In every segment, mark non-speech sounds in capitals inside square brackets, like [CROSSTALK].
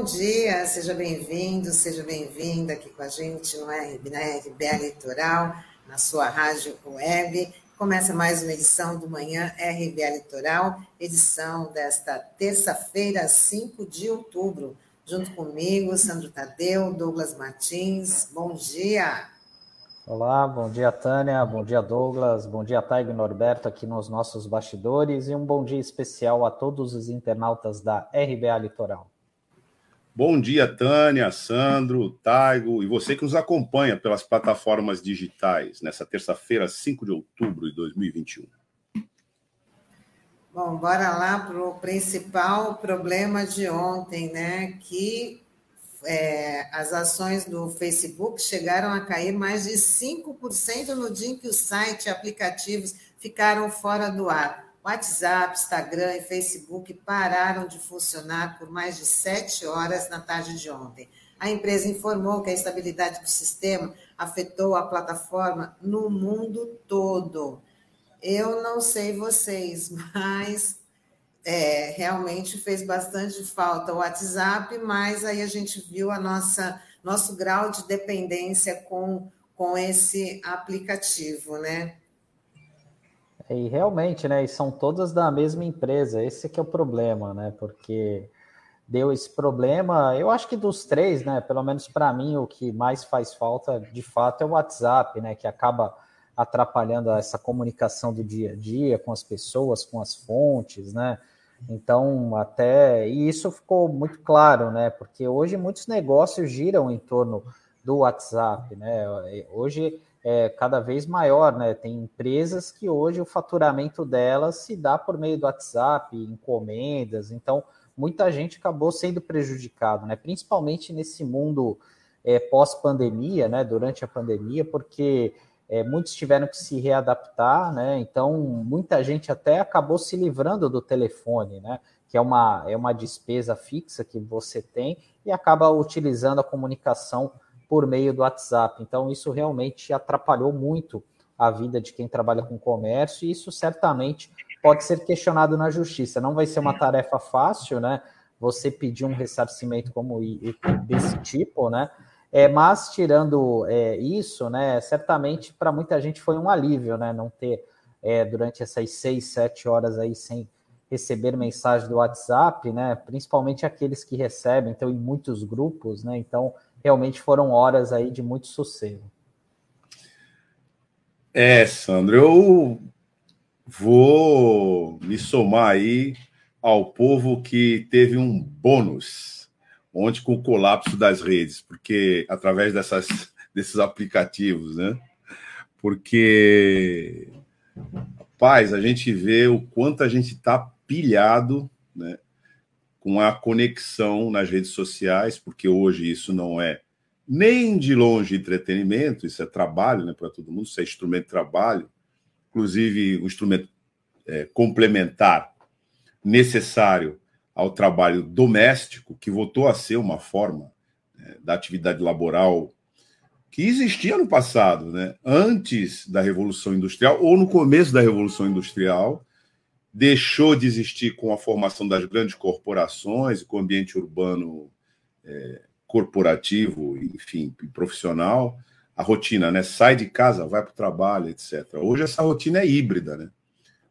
bom dia, seja bem-vindo, seja bem-vinda aqui com a gente no RBA Litoral, na sua rádio web. Começa mais uma edição do Manhã RBA Litoral, edição desta terça-feira, 5 de outubro. Junto comigo, Sandro Tadeu, Douglas Martins. Bom dia! Olá, bom dia, Tânia, bom dia, Douglas, bom dia, Taigo e Norberto aqui nos nossos bastidores e um bom dia especial a todos os internautas da RBA Litoral. Bom dia, Tânia, Sandro, Taigo e você que nos acompanha pelas plataformas digitais nessa terça-feira, 5 de outubro de 2021. Bom, bora lá para o principal problema de ontem, né? Que é, as ações do Facebook chegaram a cair mais de 5% no dia em que o site e aplicativos ficaram fora do ar. WhatsApp, Instagram e Facebook pararam de funcionar por mais de sete horas na tarde de ontem. A empresa informou que a estabilidade do sistema afetou a plataforma no mundo todo. Eu não sei vocês, [LAUGHS] mas é, realmente fez bastante falta o WhatsApp, mas aí a gente viu a nossa nosso grau de dependência com, com esse aplicativo, né? E realmente, né? E são todas da mesma empresa. Esse que é o problema, né? Porque deu esse problema. Eu acho que dos três, né? Pelo menos para mim, o que mais faz falta, de fato, é o WhatsApp, né? Que acaba atrapalhando essa comunicação do dia a dia com as pessoas, com as fontes, né? Então, até. E isso ficou muito claro, né? Porque hoje muitos negócios giram em torno do WhatsApp, né? Hoje é cada vez maior, né? Tem empresas que hoje o faturamento delas se dá por meio do WhatsApp, encomendas, então muita gente acabou sendo prejudicado, né? Principalmente nesse mundo é, pós-pandemia, né? Durante a pandemia, porque é, muitos tiveram que se readaptar, né? Então, muita gente até acabou se livrando do telefone, né? Que é uma, é uma despesa fixa que você tem e acaba utilizando a comunicação por meio do WhatsApp. Então, isso realmente atrapalhou muito a vida de quem trabalha com comércio, e isso certamente pode ser questionado na justiça. Não vai ser uma tarefa fácil, né? Você pedir um ressarcimento como desse tipo, né? É, mas tirando é, isso, né, certamente para muita gente foi um alívio, né, não ter é, durante essas seis, sete horas aí sem receber mensagem do WhatsApp, né, principalmente aqueles que recebem, então em muitos grupos, né, então realmente foram horas aí de muito sossego. É, Sandro, eu vou me somar aí ao povo que teve um bônus ontem com o colapso das redes, porque através dessas, [LAUGHS] desses aplicativos, né? Porque, rapaz, a gente vê o quanto a gente está pilhado, né? Com a conexão nas redes sociais, porque hoje isso não é nem de longe entretenimento, isso é trabalho, né, para todo mundo, isso é instrumento de trabalho, inclusive um instrumento é, complementar necessário ao trabalho doméstico, que voltou a ser uma forma né, da atividade laboral que existia no passado, né? antes da Revolução Industrial ou no começo da Revolução Industrial, deixou de existir com a formação das grandes corporações, com o ambiente urbano é, corporativo, enfim, profissional, a rotina, né? Sai de casa, vai para o trabalho, etc. Hoje essa rotina é híbrida, né?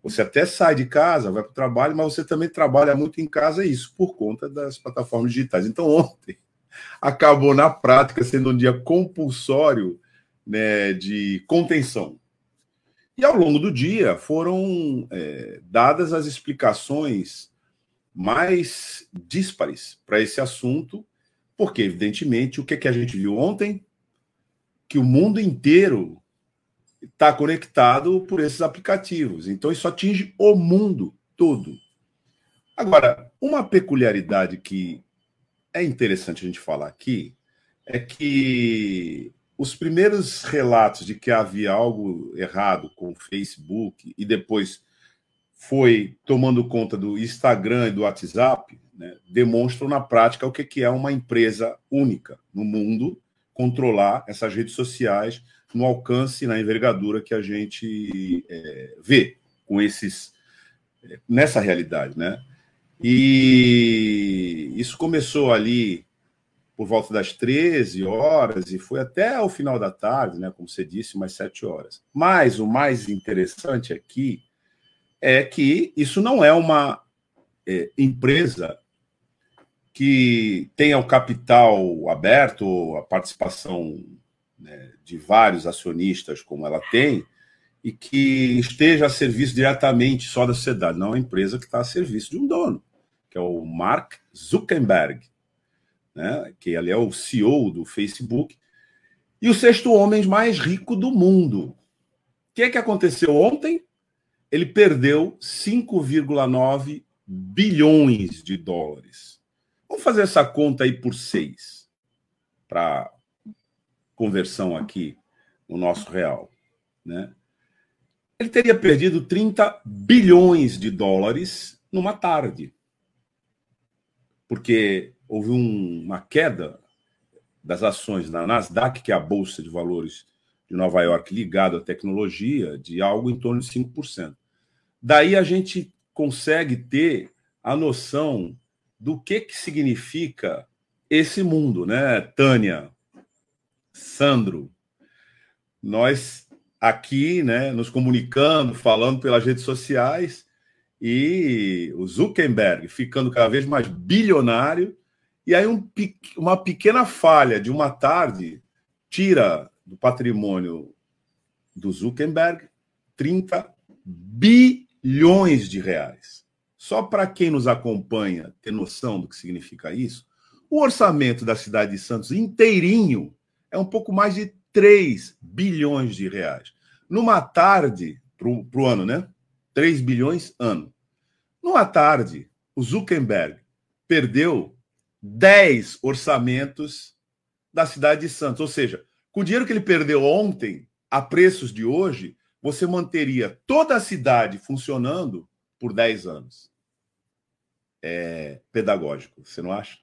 Você até sai de casa, vai para o trabalho, mas você também trabalha muito em casa, isso por conta das plataformas digitais. Então, ontem [LAUGHS] acabou na prática sendo um dia compulsório né, de contenção. E ao longo do dia foram é, dadas as explicações mais díspares para esse assunto, porque, evidentemente, o que, que a gente viu ontem? Que o mundo inteiro está conectado por esses aplicativos. Então, isso atinge o mundo todo. Agora, uma peculiaridade que é interessante a gente falar aqui é que os primeiros relatos de que havia algo errado com o Facebook e depois foi tomando conta do Instagram e do WhatsApp, né, demonstram na prática o que é uma empresa única no mundo controlar essas redes sociais no alcance, na envergadura que a gente é, vê com esses é, nessa realidade, né? E isso começou ali por volta das 13 horas e foi até o final da tarde, né, como você disse, mais 7 horas. Mas o mais interessante aqui é que isso não é uma é, empresa que tenha o capital aberto, a participação né, de vários acionistas, como ela tem, e que esteja a serviço diretamente só da sociedade. Não é uma empresa que está a serviço de um dono, que é o Mark Zuckerberg, né, que ele é o CEO do Facebook, e o sexto homem mais rico do mundo. O que, é que aconteceu ontem? Ele perdeu 5,9 bilhões de dólares. Vamos fazer essa conta aí por seis, para conversão aqui no nosso real. Né? Ele teria perdido 30 bilhões de dólares numa tarde. Porque houve um, uma queda das ações na Nasdaq, que é a bolsa de valores de Nova York ligada à tecnologia, de algo em torno de 5%. Daí a gente consegue ter a noção do que, que significa esse mundo, né, Tânia? Sandro, nós aqui, né, nos comunicando, falando pelas redes sociais, e o Zuckerberg ficando cada vez mais bilionário, e aí um, uma pequena falha de uma tarde tira do patrimônio do Zuckerberg 30 bilhões de reais. Só para quem nos acompanha ter noção do que significa isso, o orçamento da cidade de Santos inteirinho é um pouco mais de 3 bilhões de reais. Numa tarde, para o ano, né? 3 bilhões ano. Numa tarde, o Zuckerberg perdeu 10 orçamentos da cidade de Santos. Ou seja, com o dinheiro que ele perdeu ontem, a preços de hoje, você manteria toda a cidade funcionando por 10 anos. É pedagógico, você não acha?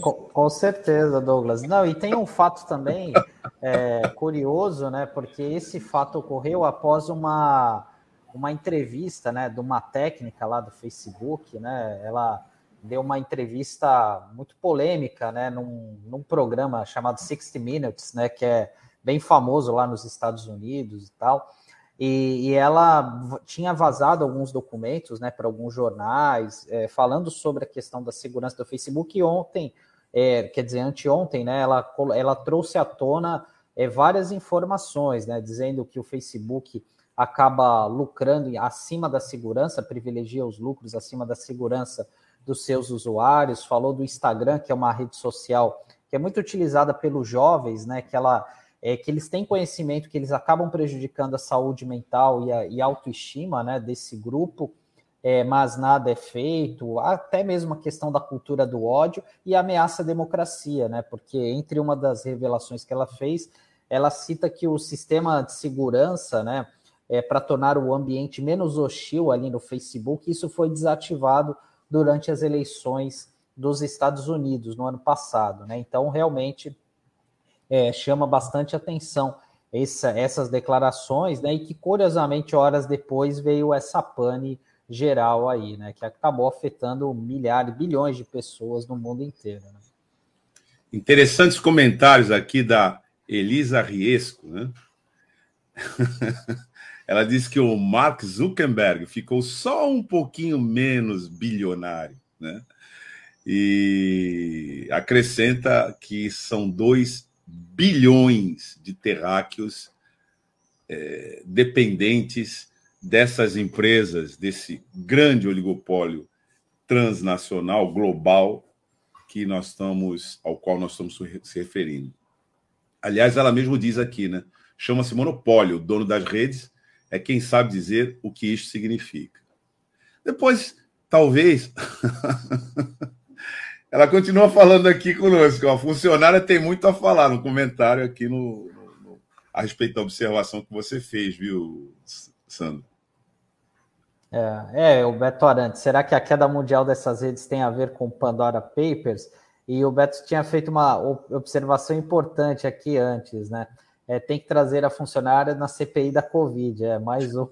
Com, com, certeza, Douglas. Não, e tem um fato também é, curioso, né? Porque esse fato ocorreu após uma, uma entrevista, né, de uma técnica lá do Facebook, né? Ela deu uma entrevista muito polêmica, né, num, num programa chamado 60 Minutes, né, que é bem famoso lá nos Estados Unidos e tal. E, e, ela tinha vazado alguns documentos né, para alguns jornais, é, falando sobre a questão da segurança do Facebook. E ontem, é, quer dizer, anteontem, né, ela, ela trouxe à tona é, várias informações, né, dizendo que o Facebook acaba lucrando acima da segurança, privilegia os lucros acima da segurança dos seus usuários. Falou do Instagram, que é uma rede social que é muito utilizada pelos jovens, né, que ela é, que eles têm conhecimento que eles acabam prejudicando a saúde mental e a, e a autoestima né, desse grupo, é, mas nada é feito, até mesmo a questão da cultura do ódio e ameaça à democracia, né? Porque entre uma das revelações que ela fez, ela cita que o sistema de segurança, né, é, para tornar o ambiente menos hostil ali no Facebook, isso foi desativado durante as eleições dos Estados Unidos no ano passado, né? Então, realmente é, chama bastante atenção essa, essas declarações, né? E que curiosamente horas depois veio essa pane geral aí, né? Que acabou afetando milhares, bilhões de pessoas no mundo inteiro. Né? Interessantes comentários aqui da Elisa Riesco, né? [LAUGHS] Ela diz que o Mark Zuckerberg ficou só um pouquinho menos bilionário, né? E acrescenta que são dois bilhões de terráqueos é, dependentes dessas empresas, desse grande oligopólio transnacional, global, que nós estamos, ao qual nós estamos se referindo. Aliás, ela mesmo diz aqui, né? Chama-se monopólio. O dono das redes é quem sabe dizer o que isso significa. Depois, talvez, [LAUGHS] Ela continua falando aqui conosco. A funcionária tem muito a falar no comentário aqui no, no, a respeito da observação que você fez, viu, Sandro? É, é, o Beto Arantes, será que a queda mundial dessas redes tem a ver com Pandora Papers? E o Beto tinha feito uma observação importante aqui antes, né? É, tem que trazer a funcionária na CPI da Covid, é mais um.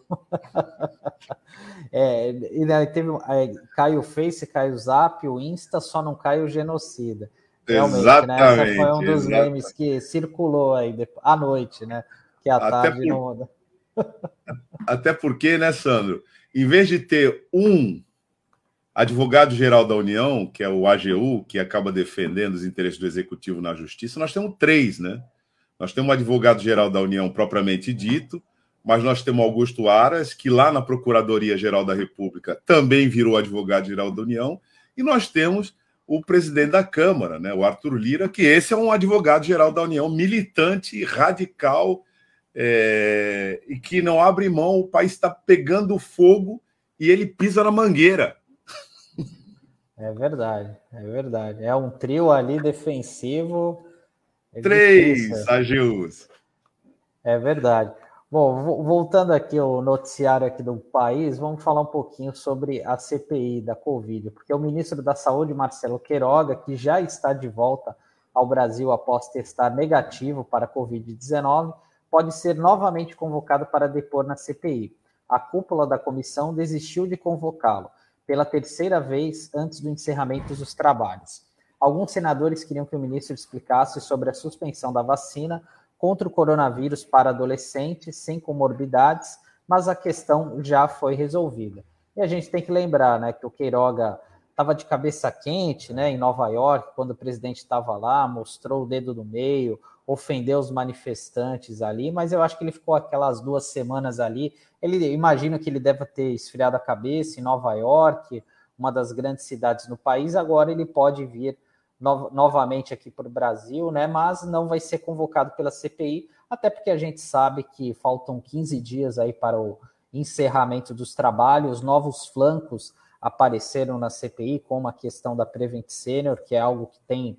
[LAUGHS] é, e daí teve, é, cai o Face, cai o Zap, o Insta, só não cai o genocida. Realmente, exatamente, né? Foi um dos exatamente. memes que circulou aí à noite, né? Que à tarde por... não. [LAUGHS] Até porque, né, Sandro? Em vez de ter um advogado-geral da União, que é o AGU, que acaba defendendo os interesses do executivo na justiça, nós temos três, né? Nós temos um advogado-geral da União propriamente dito, mas nós temos Augusto Aras, que lá na Procuradoria-Geral da República também virou advogado-geral da União, e nós temos o presidente da Câmara, né, o Arthur Lira, que esse é um advogado-geral da União, militante, radical, é, e que não abre mão, o país está pegando fogo e ele pisa na mangueira. É verdade, é verdade. É um trio ali defensivo Três AGUs. É verdade. Bom, voltando aqui ao noticiário aqui do país, vamos falar um pouquinho sobre a CPI da Covid, porque o ministro da Saúde, Marcelo Queiroga, que já está de volta ao Brasil após testar negativo para a Covid-19, pode ser novamente convocado para depor na CPI. A cúpula da comissão desistiu de convocá-lo pela terceira vez antes do encerramento dos trabalhos. Alguns senadores queriam que o ministro explicasse sobre a suspensão da vacina contra o coronavírus para adolescentes sem comorbidades, mas a questão já foi resolvida. E a gente tem que lembrar né, que o Queiroga estava de cabeça quente né, em Nova York, quando o presidente estava lá, mostrou o dedo no meio, ofendeu os manifestantes ali, mas eu acho que ele ficou aquelas duas semanas ali. Ele imagino que ele deve ter esfriado a cabeça em Nova York, uma das grandes cidades no país. Agora ele pode vir no, novamente aqui para o Brasil, né? Mas não vai ser convocado pela CPI, até porque a gente sabe que faltam 15 dias aí para o encerramento dos trabalhos, novos flancos apareceram na CPI, como a questão da Prevent Senior, que é algo que tem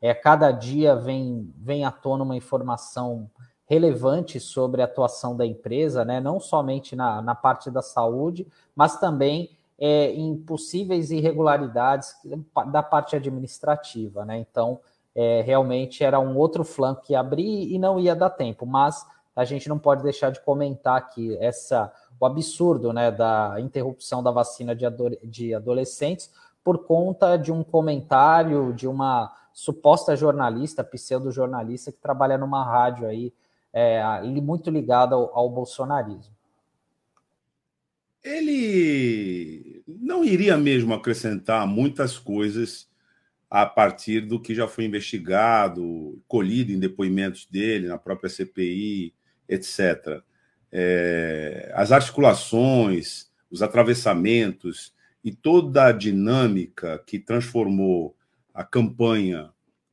é, cada dia vem, vem à tona uma informação relevante sobre a atuação da empresa, né? não somente na, na parte da saúde, mas também é, em possíveis irregularidades da parte administrativa, né? Então, é, realmente era um outro flanco que abrir e não ia dar tempo, mas a gente não pode deixar de comentar aqui essa o absurdo né, da interrupção da vacina de, ado de adolescentes por conta de um comentário de uma suposta jornalista, pseudo-jornalista, que trabalha numa rádio aí, é, muito ligada ao, ao bolsonarismo ele não iria mesmo acrescentar muitas coisas a partir do que já foi investigado, colhido em depoimentos dele, na própria CPI, etc. É, as articulações, os atravessamentos e toda a dinâmica que transformou a campanha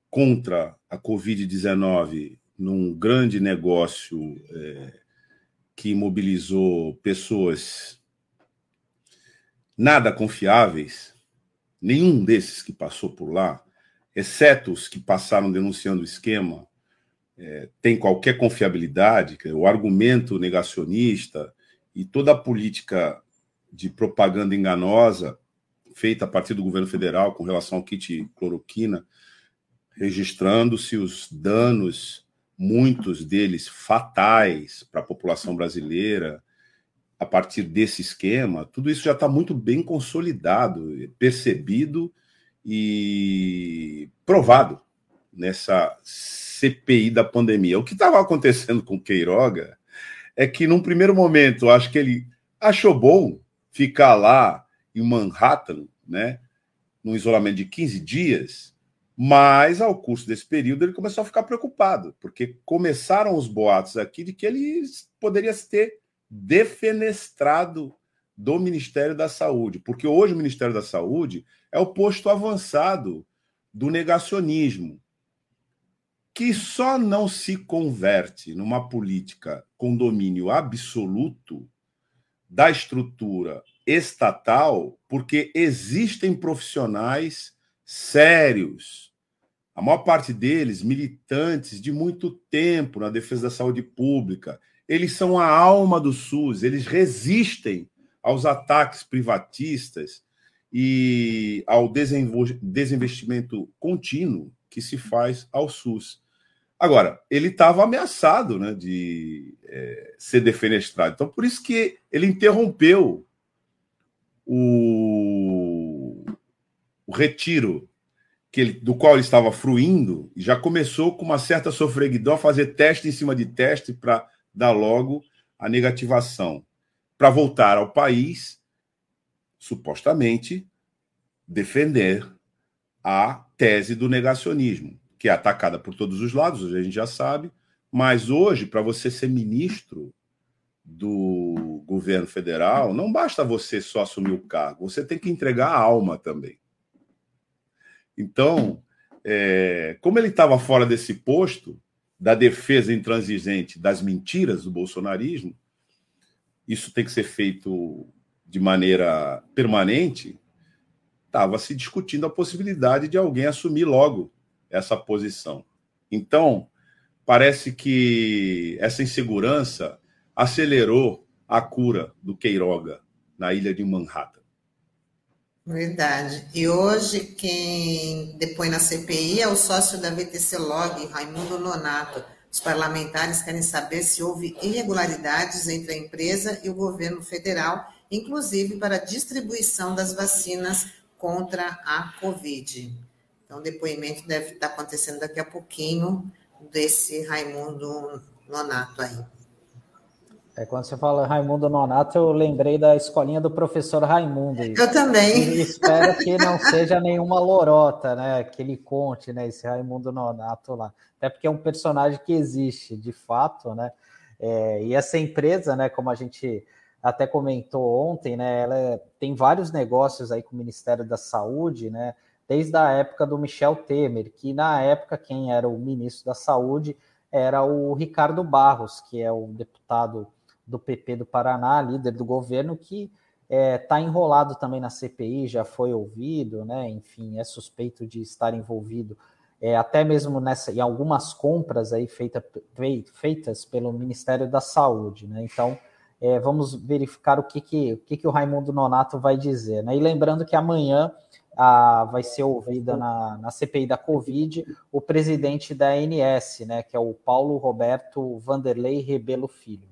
contra a Covid-19 num grande negócio é, que mobilizou pessoas nada confiáveis, nenhum desses que passou por lá, exceto os que passaram denunciando o esquema, é, tem qualquer confiabilidade. O argumento negacionista e toda a política de propaganda enganosa feita a partir do governo federal com relação ao kit cloroquina, registrando-se os danos, muitos deles fatais para a população brasileira, a partir desse esquema, tudo isso já está muito bem consolidado, percebido e provado nessa CPI da pandemia. O que estava acontecendo com Queiroga é que, num primeiro momento, acho que ele achou bom ficar lá em Manhattan, né, num isolamento de 15 dias, mas ao curso desse período ele começou a ficar preocupado, porque começaram os boatos aqui de que ele poderia ter defenestrado do Ministério da Saúde, porque hoje o Ministério da Saúde é o posto avançado do negacionismo, que só não se converte numa política com domínio absoluto da estrutura estatal, porque existem profissionais sérios, a maior parte deles militantes de muito tempo na defesa da saúde pública, eles são a alma do SUS, eles resistem aos ataques privatistas e ao desinvestimento contínuo que se faz ao SUS. Agora, ele estava ameaçado né, de é, ser defenestrado. Então, por isso que ele interrompeu o, o retiro que ele, do qual ele estava fruindo e já começou com uma certa sofreguidão a fazer teste em cima de teste para dar logo a negativação, para voltar ao país, supostamente, defender a tese do negacionismo que é atacada por todos os lados, a gente já sabe, mas hoje, para você ser ministro do governo federal, não basta você só assumir o cargo, você tem que entregar a alma também. Então, é, como ele estava fora desse posto da defesa intransigente das mentiras do bolsonarismo, isso tem que ser feito de maneira permanente. Estava se discutindo a possibilidade de alguém assumir logo essa posição. Então, parece que essa insegurança acelerou a cura do Queiroga na ilha de Manhattan. Verdade. E hoje quem depõe na CPI é o sócio da VTC Log, Raimundo Nonato. Os parlamentares querem saber se houve irregularidades entre a empresa e o governo federal, inclusive para a distribuição das vacinas contra a Covid. Então, o depoimento deve estar acontecendo daqui a pouquinho desse Raimundo Nonato aí. É, quando você fala Raimundo Nonato, eu lembrei da escolinha do professor Raimundo. Eu também. E espero que não seja nenhuma lorota, né? Que ele conte, né? Esse Raimundo Nonato lá. Até porque é um personagem que existe, de fato, né? É, e essa empresa, né? Como a gente até comentou ontem, né? Ela é, tem vários negócios aí com o Ministério da Saúde, né? desde a época do Michel Temer, que na época quem era o ministro da Saúde era o Ricardo Barros, que é o deputado do PP do Paraná, líder do governo, que está é, tá enrolado também na CPI, já foi ouvido, né? Enfim, é suspeito de estar envolvido é, até mesmo nessa em algumas compras aí feita, feitas pelo Ministério da Saúde, né? Então é, vamos verificar o que, que, o que, que o Raimundo Nonato vai dizer, né? E lembrando que amanhã a, vai ser ouvida na, na CPI da Covid o presidente da ANS, né, que é o Paulo Roberto Vanderlei Rebelo Filho.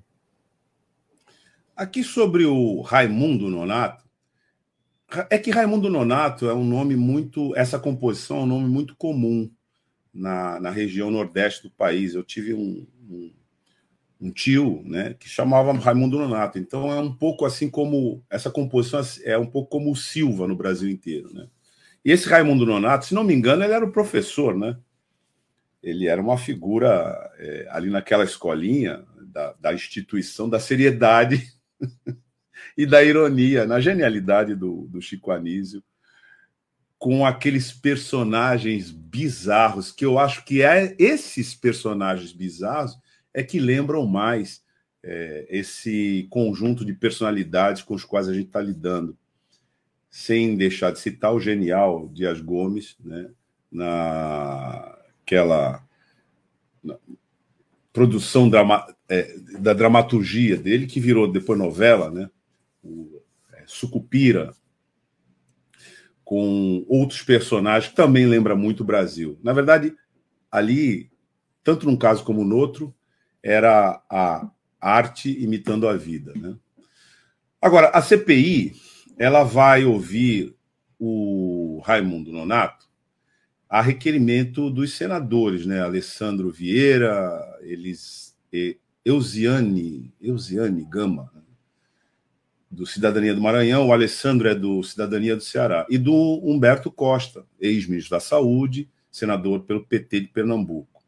Aqui sobre o Raimundo Nonato, é que Raimundo Nonato é um nome muito. Essa composição é um nome muito comum na, na região nordeste do país. Eu tive um, um, um, tio né, que chamava Raimundo Nonato. Então é um pouco assim como. Essa composição é um pouco como o Silva no Brasil inteiro. Né? E esse Raimundo Nonato, se não me engano, ele era o professor, né? Ele era uma figura é, ali naquela escolinha da, da instituição da seriedade [LAUGHS] e da ironia, na genialidade do, do Chico Anísio, com aqueles personagens bizarros, que eu acho que é esses personagens bizarros é que lembram mais é, esse conjunto de personalidades com os quais a gente está lidando. Sem deixar de citar o genial Dias Gomes, né, naquela na produção drama, é, da dramaturgia dele, que virou depois novela, né, o, é, Sucupira, com outros personagens, que também lembra muito o Brasil. Na verdade, ali, tanto num caso como no outro, era a arte imitando a vida. Né? Agora, a CPI ela vai ouvir o Raimundo Nonato a requerimento dos senadores, né? Alessandro Vieira, eles, Eusiane, Eusiane Gama, né? do Cidadania do Maranhão, o Alessandro é do Cidadania do Ceará, e do Humberto Costa, ex-ministro da Saúde, senador pelo PT de Pernambuco.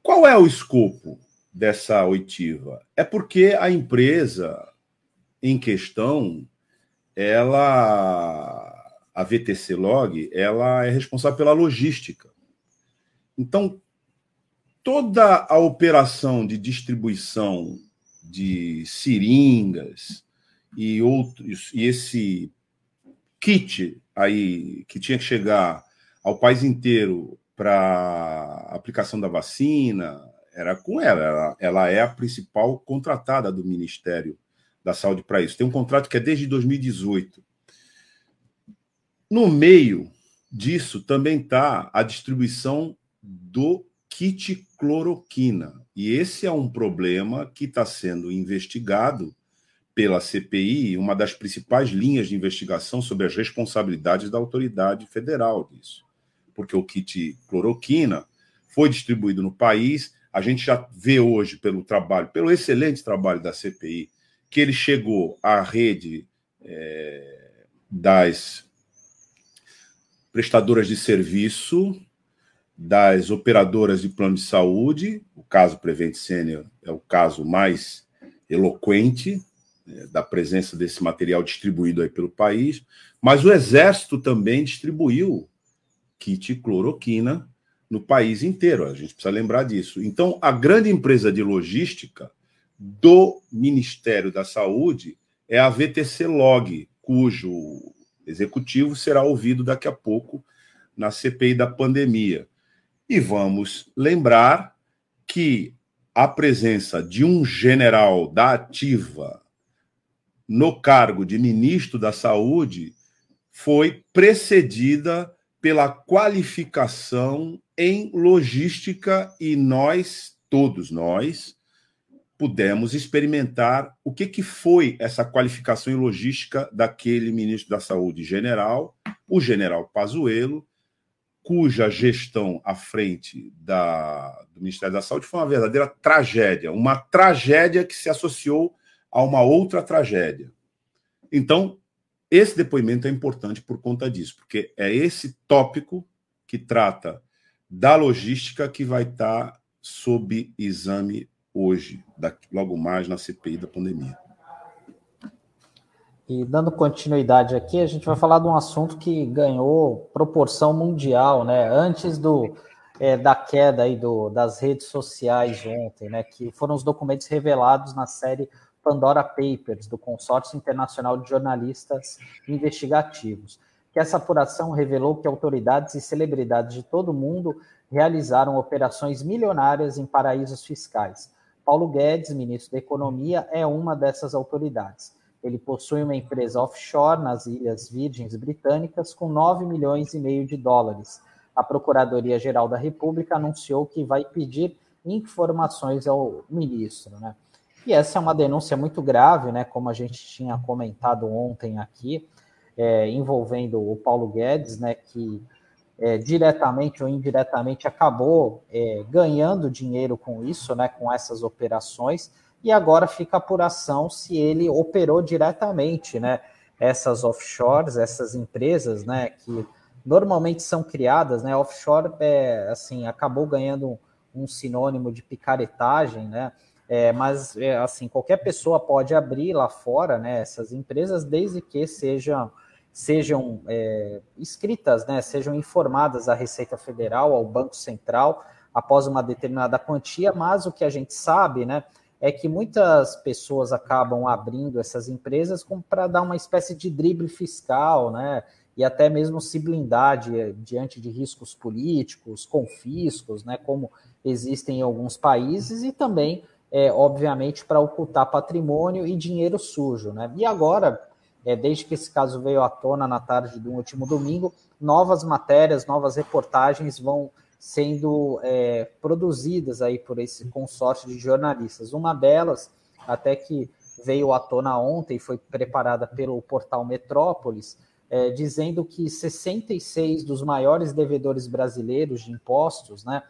Qual é o escopo dessa oitiva? É porque a empresa em questão ela, a VTC Log, ela é responsável pela logística. Então, toda a operação de distribuição de seringas e outros e esse kit aí que tinha que chegar ao país inteiro para aplicação da vacina era com ela. ela. Ela é a principal contratada do Ministério da saúde para isso. Tem um contrato que é desde 2018. No meio disso também está a distribuição do kit cloroquina. E esse é um problema que está sendo investigado pela CPI, uma das principais linhas de investigação sobre as responsabilidades da autoridade federal disso. Porque o kit cloroquina foi distribuído no país, a gente já vê hoje pelo trabalho, pelo excelente trabalho da CPI, que ele chegou à rede é, das prestadoras de serviço, das operadoras de plano de saúde, o caso Prevent Senior é o caso mais eloquente é, da presença desse material distribuído aí pelo país, mas o Exército também distribuiu kit cloroquina no país inteiro. A gente precisa lembrar disso. Então, a grande empresa de logística do Ministério da Saúde é a VTC Log, cujo executivo será ouvido daqui a pouco na CPI da pandemia. E vamos lembrar que a presença de um general da ativa no cargo de ministro da Saúde foi precedida pela qualificação em logística e nós, todos nós, pudemos experimentar o que, que foi essa qualificação em logística daquele ministro da Saúde general, o general Pazuello, cuja gestão à frente da, do Ministério da Saúde foi uma verdadeira tragédia, uma tragédia que se associou a uma outra tragédia. Então, esse depoimento é importante por conta disso, porque é esse tópico que trata da logística que vai estar sob exame hoje, logo mais na CPI da pandemia. E dando continuidade aqui, a gente vai falar de um assunto que ganhou proporção mundial, né? Antes do, é, da queda aí do, das redes sociais ontem, né? Que foram os documentos revelados na série Pandora Papers, do Consórcio Internacional de Jornalistas Investigativos que essa apuração revelou que autoridades e celebridades de todo o mundo realizaram operações milionárias em paraísos fiscais. Paulo Guedes, ministro da Economia, é uma dessas autoridades. Ele possui uma empresa offshore nas Ilhas Virgens Britânicas com 9 milhões e meio de dólares. A Procuradoria-Geral da República anunciou que vai pedir informações ao ministro, né? E essa é uma denúncia muito grave, né? Como a gente tinha comentado ontem aqui é, envolvendo o Paulo Guedes, né, que é, diretamente ou indiretamente acabou é, ganhando dinheiro com isso, né, com essas operações, e agora fica a apuração se ele operou diretamente, né, essas offshores, essas empresas, né, que normalmente são criadas, né, offshore, é, assim, acabou ganhando um, sinônimo de picaretagem, né, é, mas é, assim qualquer pessoa pode abrir lá fora, né, essas empresas, desde que sejam sejam é, escritas, né, sejam informadas à Receita Federal, ao Banco Central, após uma determinada quantia, mas o que a gente sabe, né, é que muitas pessoas acabam abrindo essas empresas para dar uma espécie de drible fiscal, né, e até mesmo se blindar de, diante de riscos políticos, confiscos, né, como existem em alguns países, e também, é, obviamente, para ocultar patrimônio e dinheiro sujo, né. E agora, é, desde que esse caso veio à tona na tarde do último domingo, novas matérias, novas reportagens vão sendo é, produzidas aí por esse consórcio de jornalistas. Uma delas, até que veio à tona ontem, foi preparada pelo portal Metrópolis, é, dizendo que 66 dos maiores devedores brasileiros de impostos, né,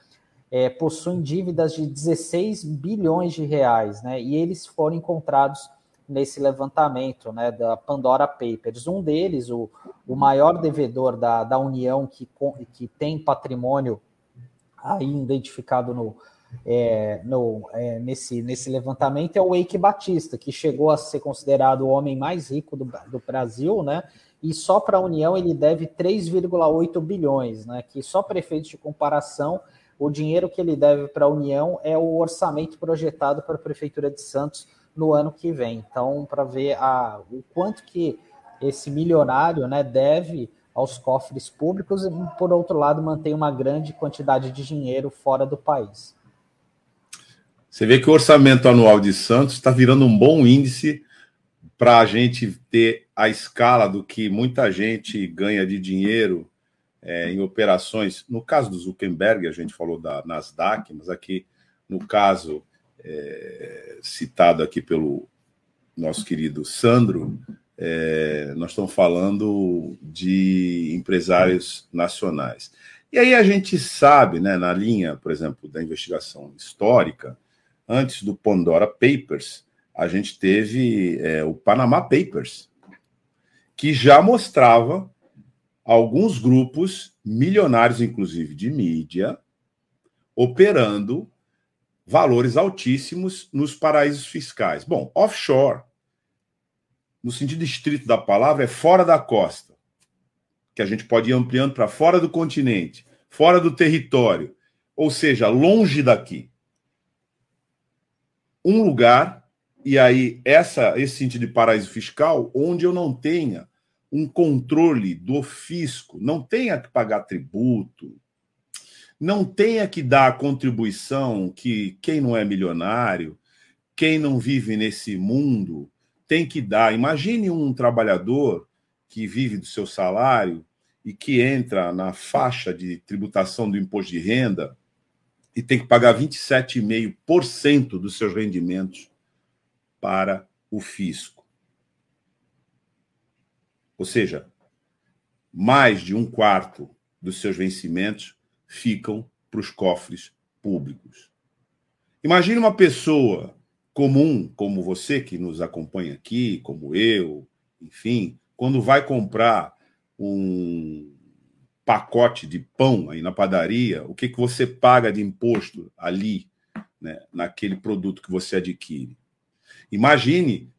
é, possuem dívidas de 16 bilhões de reais, né, e eles foram encontrados nesse levantamento né, da Pandora Papers. Um deles, o, o maior devedor da, da União que, que tem patrimônio aí identificado no, é, no, é, nesse, nesse levantamento é o Eike Batista, que chegou a ser considerado o homem mais rico do, do Brasil, né? E só para a União ele deve 3,8 bilhões, né? Que só para de comparação, o dinheiro que ele deve para a União é o orçamento projetado para a Prefeitura de Santos no ano que vem. Então, para ver a, o quanto que esse milionário né, deve aos cofres públicos e, por outro lado, mantém uma grande quantidade de dinheiro fora do país. Você vê que o orçamento anual de Santos está virando um bom índice para a gente ter a escala do que muita gente ganha de dinheiro é, em operações. No caso do Zuckerberg, a gente falou da Nasdaq, mas aqui no caso é, citado aqui pelo nosso querido Sandro, é, nós estamos falando de empresários nacionais. E aí a gente sabe, né, na linha, por exemplo, da investigação histórica, antes do Pandora Papers, a gente teve é, o Panama Papers, que já mostrava alguns grupos milionários, inclusive de mídia, operando valores altíssimos nos paraísos fiscais. Bom, offshore, no sentido estrito da palavra, é fora da costa, que a gente pode ir ampliando para fora do continente, fora do território, ou seja, longe daqui. Um lugar, e aí essa, esse sentido de paraíso fiscal, onde eu não tenha um controle do fisco, não tenha que pagar tributo, não tenha que dar a contribuição que quem não é milionário, quem não vive nesse mundo, tem que dar. Imagine um trabalhador que vive do seu salário e que entra na faixa de tributação do imposto de renda e tem que pagar 27,5% dos seus rendimentos para o fisco. Ou seja, mais de um quarto dos seus vencimentos ficam para os cofres públicos. Imagine uma pessoa comum, como você que nos acompanha aqui, como eu, enfim, quando vai comprar um pacote de pão aí na padaria, o que, que você paga de imposto ali, né, naquele produto que você adquire? Imagine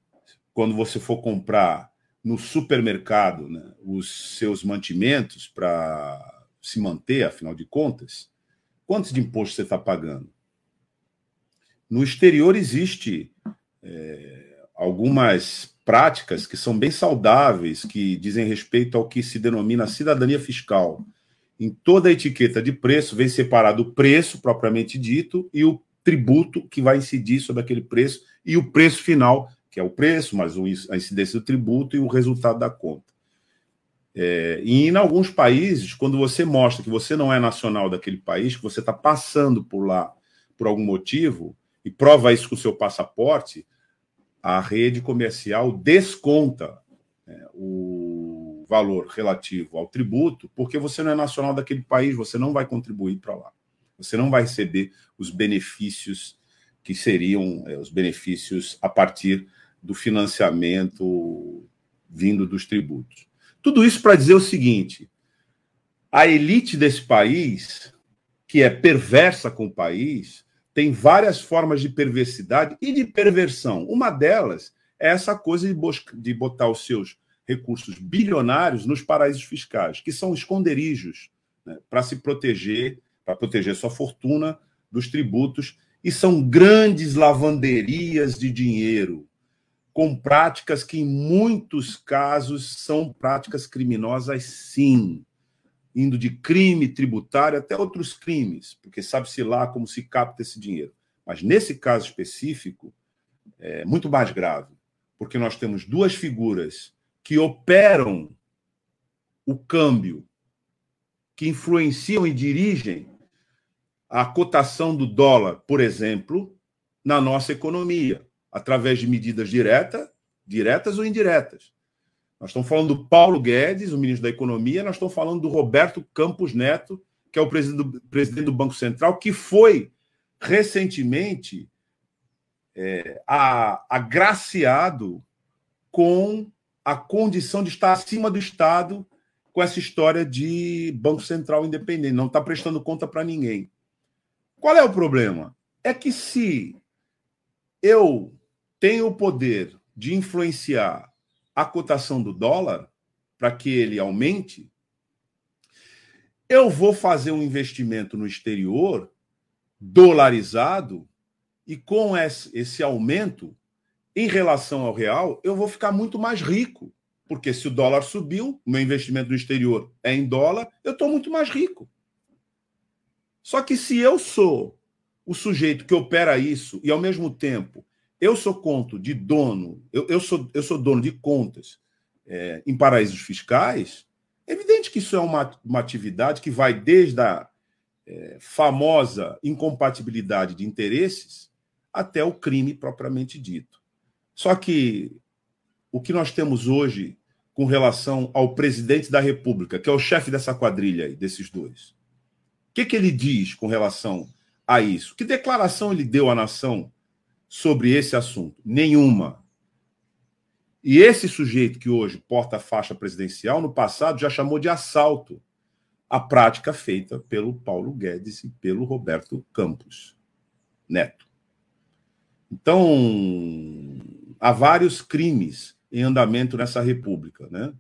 quando você for comprar no supermercado né, os seus mantimentos para se manter, afinal de contas, quantos de imposto você está pagando? No exterior existe é, algumas práticas que são bem saudáveis, que dizem respeito ao que se denomina cidadania fiscal. Em toda a etiqueta de preço vem separado o preço propriamente dito e o tributo que vai incidir sobre aquele preço e o preço final, que é o preço, mais a incidência do tributo e o resultado da conta. É, e em alguns países, quando você mostra que você não é nacional daquele país, que você está passando por lá por algum motivo, e prova isso com o seu passaporte, a rede comercial desconta né, o valor relativo ao tributo, porque você não é nacional daquele país, você não vai contribuir para lá. Você não vai receber os benefícios que seriam é, os benefícios a partir do financiamento vindo dos tributos. Tudo isso para dizer o seguinte: a elite desse país, que é perversa com o país, tem várias formas de perversidade e de perversão. Uma delas é essa coisa de, de botar os seus recursos bilionários nos paraísos fiscais, que são esconderijos né, para se proteger, para proteger sua fortuna dos tributos, e são grandes lavanderias de dinheiro com práticas que, em muitos casos, são práticas criminosas, sim, indo de crime tributário até outros crimes, porque sabe-se lá como se capta esse dinheiro. Mas nesse caso específico, é muito mais grave, porque nós temos duas figuras que operam o câmbio, que influenciam e dirigem a cotação do dólar, por exemplo, na nossa economia através de medidas direta, diretas ou indiretas. Nós estamos falando do Paulo Guedes, o ministro da Economia, nós estamos falando do Roberto Campos Neto, que é o presidente do, presidente do Banco Central, que foi recentemente é, a, agraciado com a condição de estar acima do Estado com essa história de Banco Central independente, não está prestando conta para ninguém. Qual é o problema? É que se eu tem o poder de influenciar a cotação do dólar para que ele aumente, eu vou fazer um investimento no exterior dolarizado e com esse aumento em relação ao real, eu vou ficar muito mais rico. Porque se o dólar subiu, meu investimento no exterior é em dólar, eu estou muito mais rico. Só que se eu sou o sujeito que opera isso e, ao mesmo tempo, eu sou conto de dono, eu, eu, sou, eu sou dono de contas é, em paraísos fiscais, É evidente que isso é uma, uma atividade que vai desde a é, famosa incompatibilidade de interesses até o crime propriamente dito. Só que o que nós temos hoje com relação ao presidente da República, que é o chefe dessa quadrilha aí, desses dois, o que, que ele diz com relação a isso? Que declaração ele deu à nação sobre esse assunto? Nenhuma. E esse sujeito que hoje porta a faixa presidencial, no passado já chamou de assalto a prática feita pelo Paulo Guedes e pelo Roberto Campos Neto. Então, há vários crimes em andamento nessa república, né?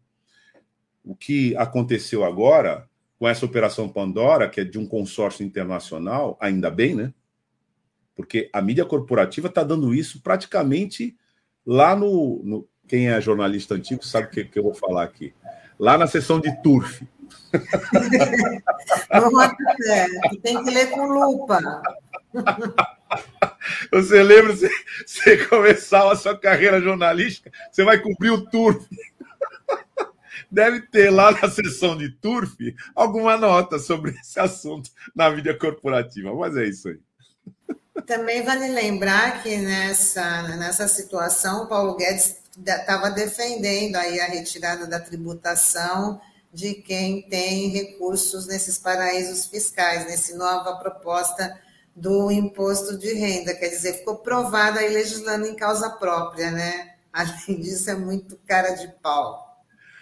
O que aconteceu agora com essa operação Pandora, que é de um consórcio internacional, ainda bem, né? Porque a mídia corporativa está dando isso praticamente lá no, no, Quem é jornalista antigo sabe o que, que eu vou falar aqui. Lá na sessão de turf. [LAUGHS] Não, tem que ler com lupa. [LAUGHS] Você lembra, você, você começava a sua carreira jornalística, você vai cobrir o turf. [LAUGHS] Deve ter lá na sessão de turf alguma nota sobre esse assunto na mídia corporativa, mas é isso aí. Também vale lembrar que nessa, nessa situação, o Paulo Guedes estava defendendo aí a retirada da tributação de quem tem recursos nesses paraísos fiscais, nessa nova proposta do imposto de renda, quer dizer, ficou provada aí legislando em causa própria, né? Além disso, é muito cara de pau.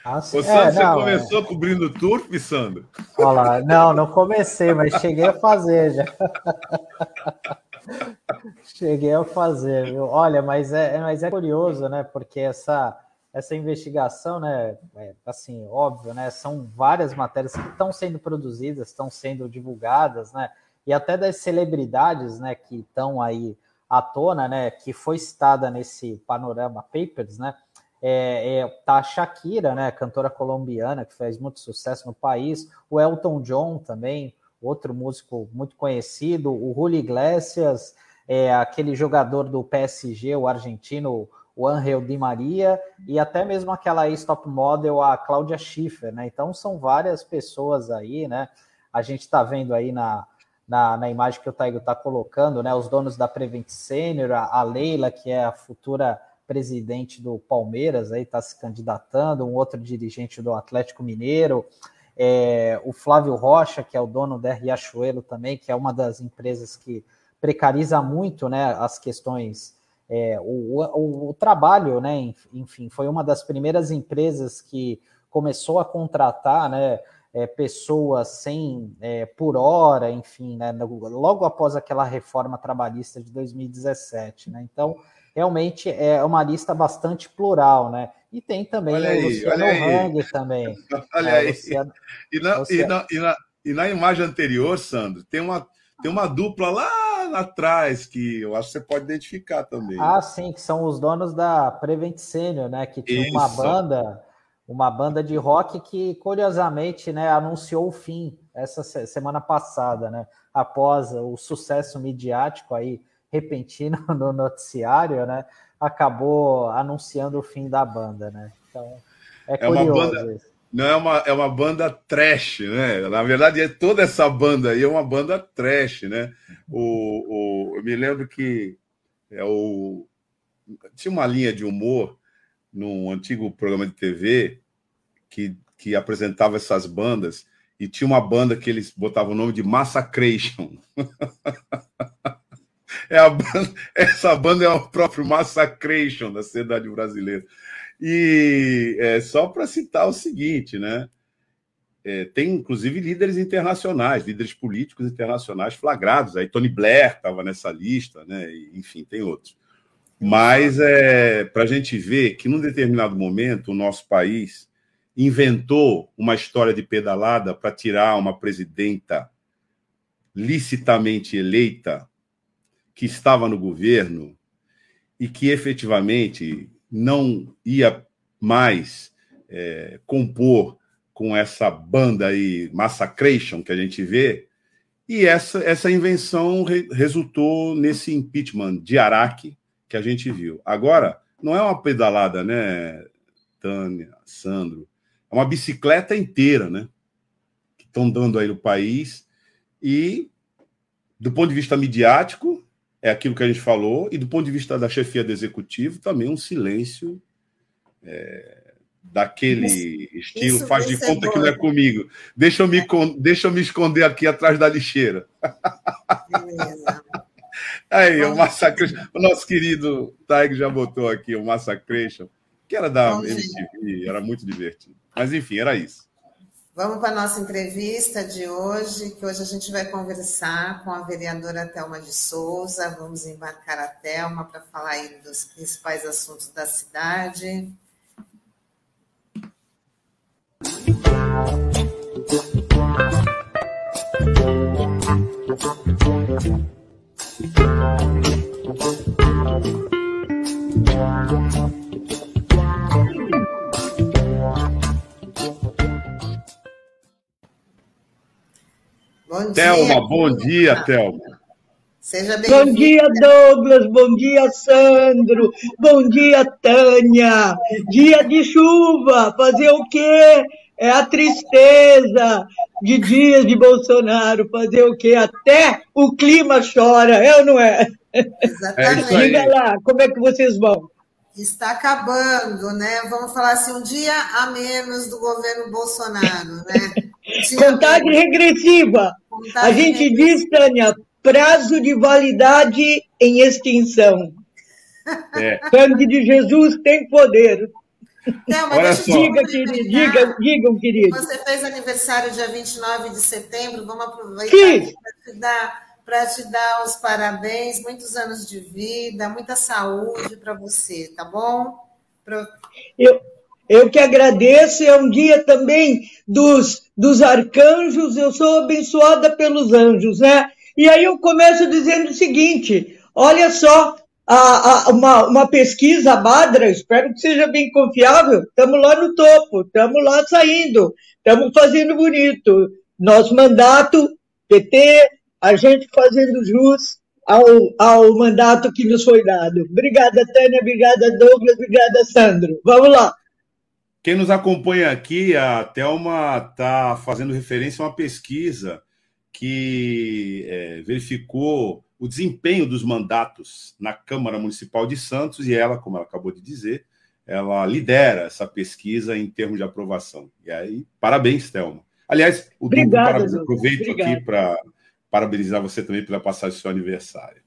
Ah, Ô, Sandro, é, você não, começou é... cobrindo turf, Sandro? Olha lá, não, não comecei, mas cheguei a fazer já. [LAUGHS] cheguei a fazer, viu? Olha, mas é, mas é curioso, né? Porque essa, essa investigação, né? É, assim, óbvio, né? São várias matérias que estão sendo produzidas, estão sendo divulgadas, né? e até das celebridades, né, que estão aí à tona, né, que foi citada nesse Panorama Papers, né, é, é, tá a Shakira, né, cantora colombiana que fez muito sucesso no país, o Elton John também, outro músico muito conhecido, o Julio Iglesias, é, aquele jogador do PSG, o argentino, o Angel Di Maria, e até mesmo aquela ex-top model, a Cláudia Schiffer, né? Então são várias pessoas aí, né? A gente está vendo aí na, na, na imagem que o Taigo está colocando, né? Os donos da Prevent Senior, a, Leila, que é a futura presidente do Palmeiras, aí está se candidatando, um outro dirigente do Atlético Mineiro, é, o Flávio Rocha, que é o dono da Riachuelo também, que é uma das empresas que precariza muito né, as questões, é, o, o, o, trabalho, né, enfim, foi uma das primeiras empresas que começou a contratar né, é, pessoas sem é, por hora, enfim, né, logo após aquela reforma trabalhista de 2017, né? Então, realmente é uma lista bastante plural, né? E tem também olha o Luciano Hang também. [LAUGHS] Olha aí. Luciano, e, na, Luciano... e, na, e, na, e na imagem anterior, Sandro, tem uma, tem uma dupla lá atrás que eu acho que você pode identificar também. Ah, sim, que são os donos da Prevent Senior, né? Que tinha Isso. uma banda uma banda de rock que, curiosamente, né, anunciou o fim essa semana passada, né, após o sucesso midiático aí repentino [LAUGHS] no noticiário, né, acabou anunciando o fim da banda, né. Então é, é curioso. Uma banda, não é uma é uma banda trash, né? Na verdade, é toda essa banda aí é uma banda trash, né? O, o eu me lembro que é o tinha uma linha de humor num antigo programa de TV que, que apresentava essas bandas e tinha uma banda que eles botavam o nome de Massacration. [LAUGHS] é a banda, [LAUGHS] essa banda é o próprio Massacration da cidade brasileira. E é, só para citar o seguinte, né? É, tem inclusive líderes internacionais, líderes políticos internacionais flagrados. Aí Tony Blair estava nessa lista, né? Enfim, tem outros. Mas é para a gente ver que num determinado momento o nosso país inventou uma história de pedalada para tirar uma presidenta licitamente eleita que estava no governo e que efetivamente não ia mais é, compor com essa banda aí, Massacration, que a gente vê, e essa, essa invenção re, resultou nesse impeachment de Araque, que a gente viu. Agora, não é uma pedalada, né, Tânia, Sandro? é uma bicicleta inteira, né? Que estão dando aí no país. E, do ponto de vista midiático, é aquilo que a gente falou, e do ponto de vista da chefia do executivo, também um silêncio é, daquele isso, estilo, isso faz de conta é que não é comigo. Deixa eu, me, deixa eu me esconder aqui atrás da lixeira. Beleza. Aí, Bom, o Massacration, o nosso querido Taig já botou aqui o Massacration, que era da Bom, MTV, era muito divertido. Mas enfim, era isso. Vamos para a nossa entrevista de hoje, que hoje a gente vai conversar com a vereadora Thelma de Souza. Vamos embarcar a Thelma para falar aí dos principais assuntos da cidade. Bom Thelma, bom dia, Thelma. Seja bem-vinda. Bom dia, Douglas. Bom dia, Sandro. Bom dia, Tânia. Dia de chuva. Fazer o quê? É a tristeza de dias de Bolsonaro. Fazer o quê? Até o clima chora, é ou não é? Exatamente. É Diga lá, como é que vocês vão? Está acabando, né? Vamos falar assim, um dia a menos do governo Bolsonaro, né? Contagem regressiva. Contagem a gente regressiva. diz, Tânia, prazo de validade em extinção. É. Sangue de Jesus tem poder. Não, mas Olha só. Diga, querido, diga, digam, querido. Você fez aniversário dia 29 de setembro, vamos aproveitar para te, dar, para te dar os parabéns, muitos anos de vida, muita saúde para você, tá bom? Pro... Eu, eu que agradeço, é um dia também dos, dos arcanjos, eu sou abençoada pelos anjos, né? E aí eu começo dizendo o seguinte: olha só, a, a, uma, uma pesquisa Badra, espero que seja bem confiável, estamos lá no topo, estamos lá saindo, estamos fazendo bonito. Nosso mandato, PT, a gente fazendo jus ao, ao mandato que nos foi dado. Obrigada, Tânia, obrigada, Douglas, obrigada, Sandro. Vamos lá. Quem nos acompanha aqui, a Thelma está fazendo referência a uma pesquisa que é, verificou o desempenho dos mandatos na Câmara Municipal de Santos e ela, como ela acabou de dizer, ela lidera essa pesquisa em termos de aprovação. E aí, parabéns, Thelma. Aliás, o Obrigada, Douglas, aproveito Obrigada. aqui para parabenizar você também pela passagem do seu aniversário.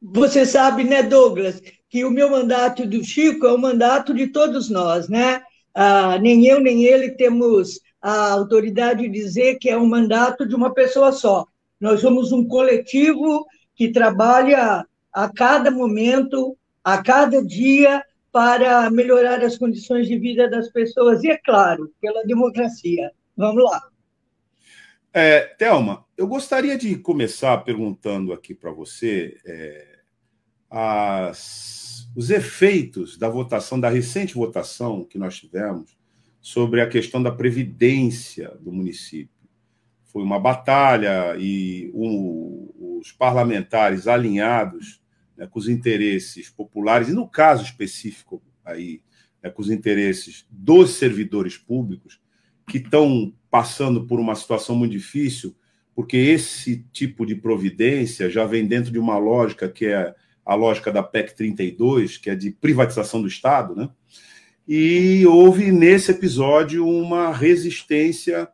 Você sabe, né, Douglas, que o meu mandato do Chico é o mandato de todos nós, né? Ah, nem eu nem ele temos a autoridade de dizer que é um mandato de uma pessoa só. Nós somos um coletivo que trabalha a cada momento, a cada dia, para melhorar as condições de vida das pessoas e, é claro, pela democracia. Vamos lá. É, Thelma, eu gostaria de começar perguntando aqui para você é, as, os efeitos da votação, da recente votação que nós tivemos sobre a questão da previdência do município. Foi uma batalha e um, os parlamentares alinhados né, com os interesses populares, e no caso específico aí, né, com os interesses dos servidores públicos, que estão passando por uma situação muito difícil, porque esse tipo de providência já vem dentro de uma lógica que é a lógica da PEC 32, que é de privatização do Estado, né? e houve nesse episódio uma resistência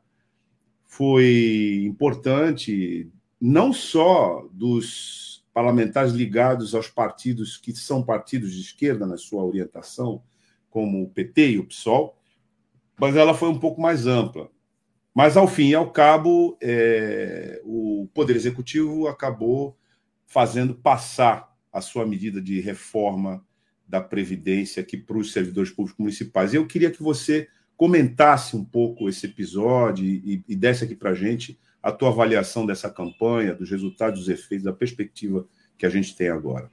foi importante não só dos parlamentares ligados aos partidos que são partidos de esquerda na sua orientação, como o PT e o PSOL, mas ela foi um pouco mais ampla. Mas, ao fim e ao cabo, é, o Poder Executivo acabou fazendo passar a sua medida de reforma da Previdência aqui para os servidores públicos municipais. Eu queria que você comentasse um pouco esse episódio e, e desse aqui para a gente a tua avaliação dessa campanha, dos resultados, dos efeitos, da perspectiva que a gente tem agora.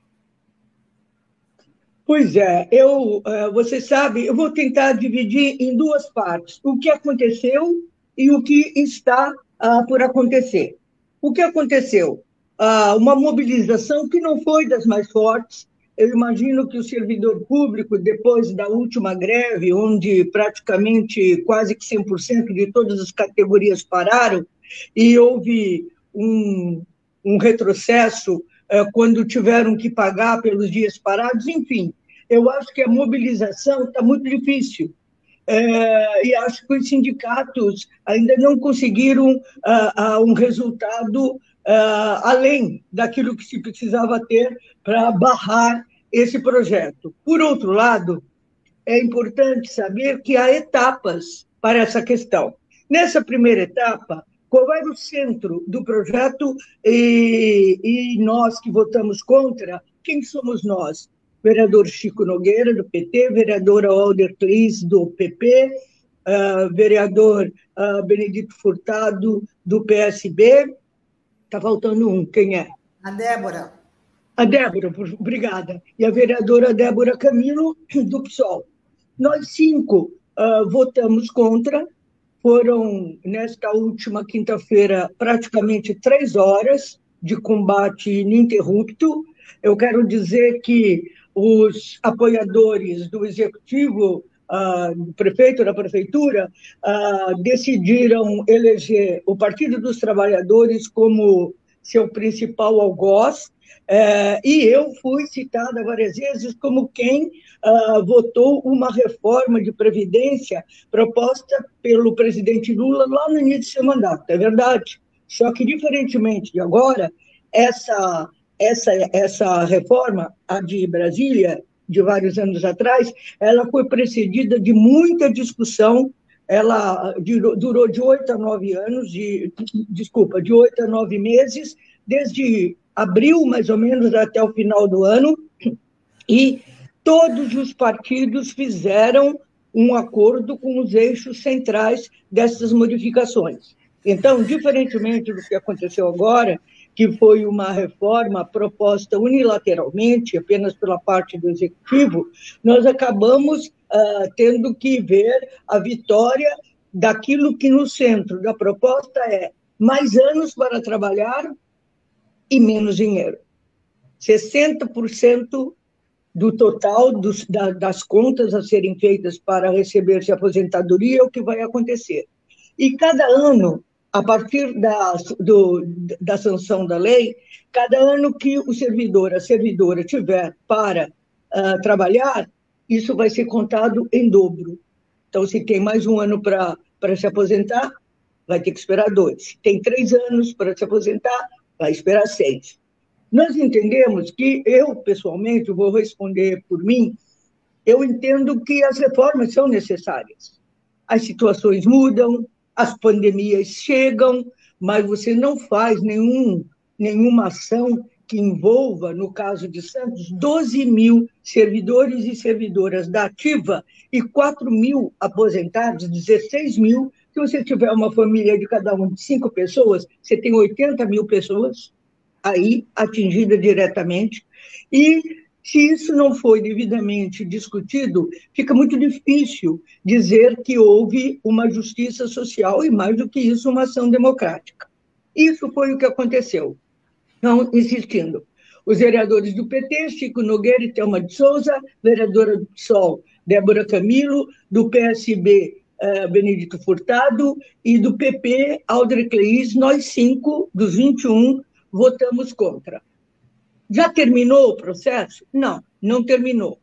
Pois é, eu, é, você sabe, eu vou tentar dividir em duas partes: o que aconteceu e o que está uh, por acontecer. O que aconteceu? Uh, uma mobilização que não foi das mais fortes, eu imagino que o servidor público, depois da última greve, onde praticamente quase que 100% de todas as categorias pararam, e houve um, um retrocesso é, quando tiveram que pagar pelos dias parados, enfim, eu acho que a mobilização está muito difícil. É, e acho que os sindicatos ainda não conseguiram uh, um resultado uh, além daquilo que se precisava ter para barrar esse projeto. Por outro lado, é importante saber que há etapas para essa questão. Nessa primeira etapa, qual era o centro do projeto e, e nós que votamos contra, quem somos nós? Vereador Chico Nogueira, do PT, vereadora Alder Clis, do PP, uh, vereador uh, Benedito Furtado, do PSB. Está faltando um, quem é? A Débora. A Débora, obrigada. E a vereadora Débora Camilo, do PSOL. Nós cinco uh, votamos contra, foram, nesta última quinta-feira, praticamente três horas de combate ininterrupto. Eu quero dizer que os apoiadores do executivo, uh, do prefeito da prefeitura, uh, decidiram eleger o Partido dos Trabalhadores como seu principal algoz, é, e eu fui citada várias vezes como quem uh, votou uma reforma de Previdência proposta pelo presidente Lula lá no início do seu mandato. É verdade. Só que, diferentemente de agora, essa, essa, essa reforma, a de Brasília, de vários anos atrás, ela foi precedida de muita discussão ela durou de oito a nove anos, de, desculpa, de oito a nove meses, desde abril, mais ou menos, até o final do ano, e todos os partidos fizeram um acordo com os eixos centrais dessas modificações. Então, diferentemente do que aconteceu agora, que foi uma reforma proposta unilateralmente, apenas pela parte do executivo, nós acabamos uh, tendo que ver a vitória daquilo que no centro da proposta é mais anos para trabalhar, e menos dinheiro. 60% do total dos, da, das contas a serem feitas para receber-se aposentadoria é o que vai acontecer. E cada ano, a partir da, do, da sanção da lei, cada ano que o servidor, a servidora tiver para uh, trabalhar, isso vai ser contado em dobro. Então, se tem mais um ano para se aposentar, vai ter que esperar dois. Se tem três anos para se aposentar, vai esperar seis. Nós entendemos que eu, pessoalmente, vou responder por mim, eu entendo que as reformas são necessárias. As situações mudam, as pandemias chegam, mas você não faz nenhum, nenhuma ação que envolva, no caso de Santos, 12 mil servidores e servidoras da ativa e 4 mil aposentados, 16 mil se você tiver uma família de cada um de cinco pessoas, você tem 80 mil pessoas aí atingidas diretamente. E se isso não foi devidamente discutido, fica muito difícil dizer que houve uma justiça social e, mais do que isso, uma ação democrática. Isso foi o que aconteceu. Então, insistindo, os vereadores do PT, Chico Nogueira e Thelma de Souza, vereadora do PSOL, Débora Camilo, do PSB, uh, Benedito Furtado, e do PP, Aldre Cleis, nós cinco, dos 21, votamos contra. Já terminou o processo? Não, não terminou.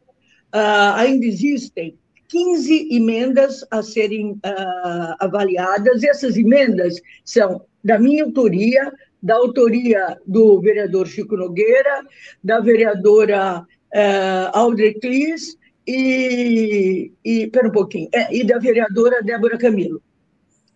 Uh, ainda existem 15 emendas a serem uh, avaliadas. Essas emendas são da minha autoria, da autoria do vereador Chico Nogueira, da vereadora uh, Audrey Clis e, e, pera um pouquinho, é, e da vereadora Débora Camilo.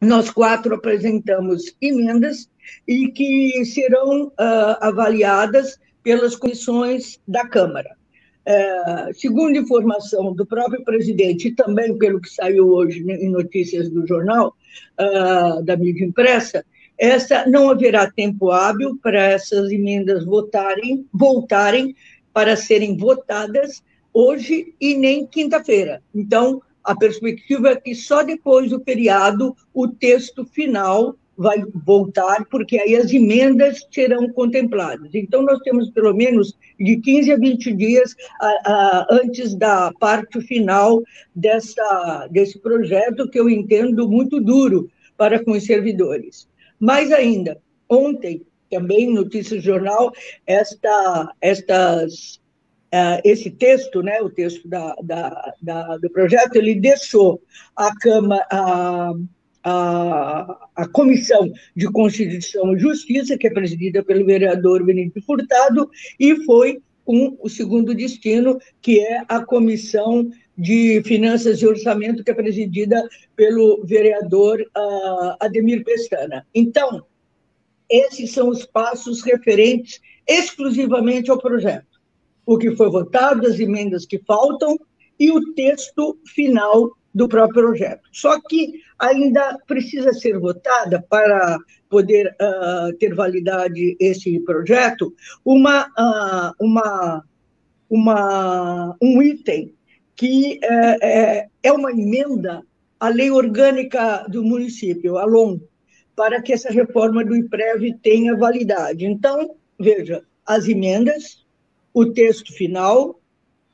Nós quatro apresentamos emendas e que serão uh, avaliadas pelas comissões da Câmara. Uh, segundo informação do próprio presidente e também pelo que saiu hoje em notícias do jornal, uh, da mídia impressa, essa não haverá tempo hábil para essas emendas votarem, voltarem para serem votadas hoje e nem quinta-feira. Então, a perspectiva é que só depois do feriado o texto final vai voltar, porque aí as emendas serão contempladas. Então, nós temos pelo menos de 15 a 20 dias a, a, antes da parte final dessa, desse projeto, que eu entendo muito duro para com os servidores. Mais ainda, ontem, também notícias jornal, esta, estas, uh, esse texto, né, o texto da, da, da, do projeto, ele deixou a Câmara. A, a Comissão de Constituição e Justiça, que é presidida pelo vereador Benito Furtado, e foi com o segundo destino, que é a Comissão de Finanças e Orçamento, que é presidida pelo vereador uh, Ademir Pestana. Então, esses são os passos referentes exclusivamente ao projeto. O que foi votado, as emendas que faltam e o texto final do próprio projeto. Só que ainda precisa ser votada para poder uh, ter validade esse projeto uma, uh, uma, uma, um item que é, é, é uma emenda à lei orgânica do município, a LOM, para que essa reforma do IPREV tenha validade. Então, veja, as emendas, o texto final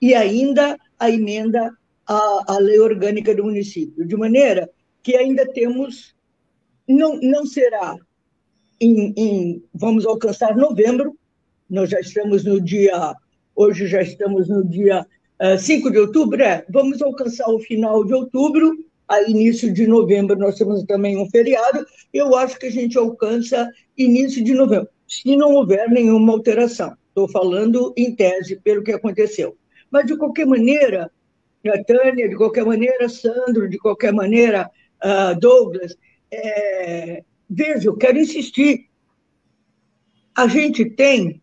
e ainda a emenda a, a lei orgânica do município, de maneira que ainda temos, não, não será em, em, vamos alcançar novembro, nós já estamos no dia, hoje já estamos no dia uh, eh, 5 de outubro, é, vamos alcançar o final de outubro, a início de novembro nós temos também um feriado, eu acho que a gente alcança início de novembro, se não houver nenhuma alteração. Estou falando em tese pelo que aconteceu. Mas, de qualquer maneira, Tânia, de qualquer maneira, Sandro, de qualquer maneira, uh, Douglas. É, veja, eu quero insistir. A gente tem,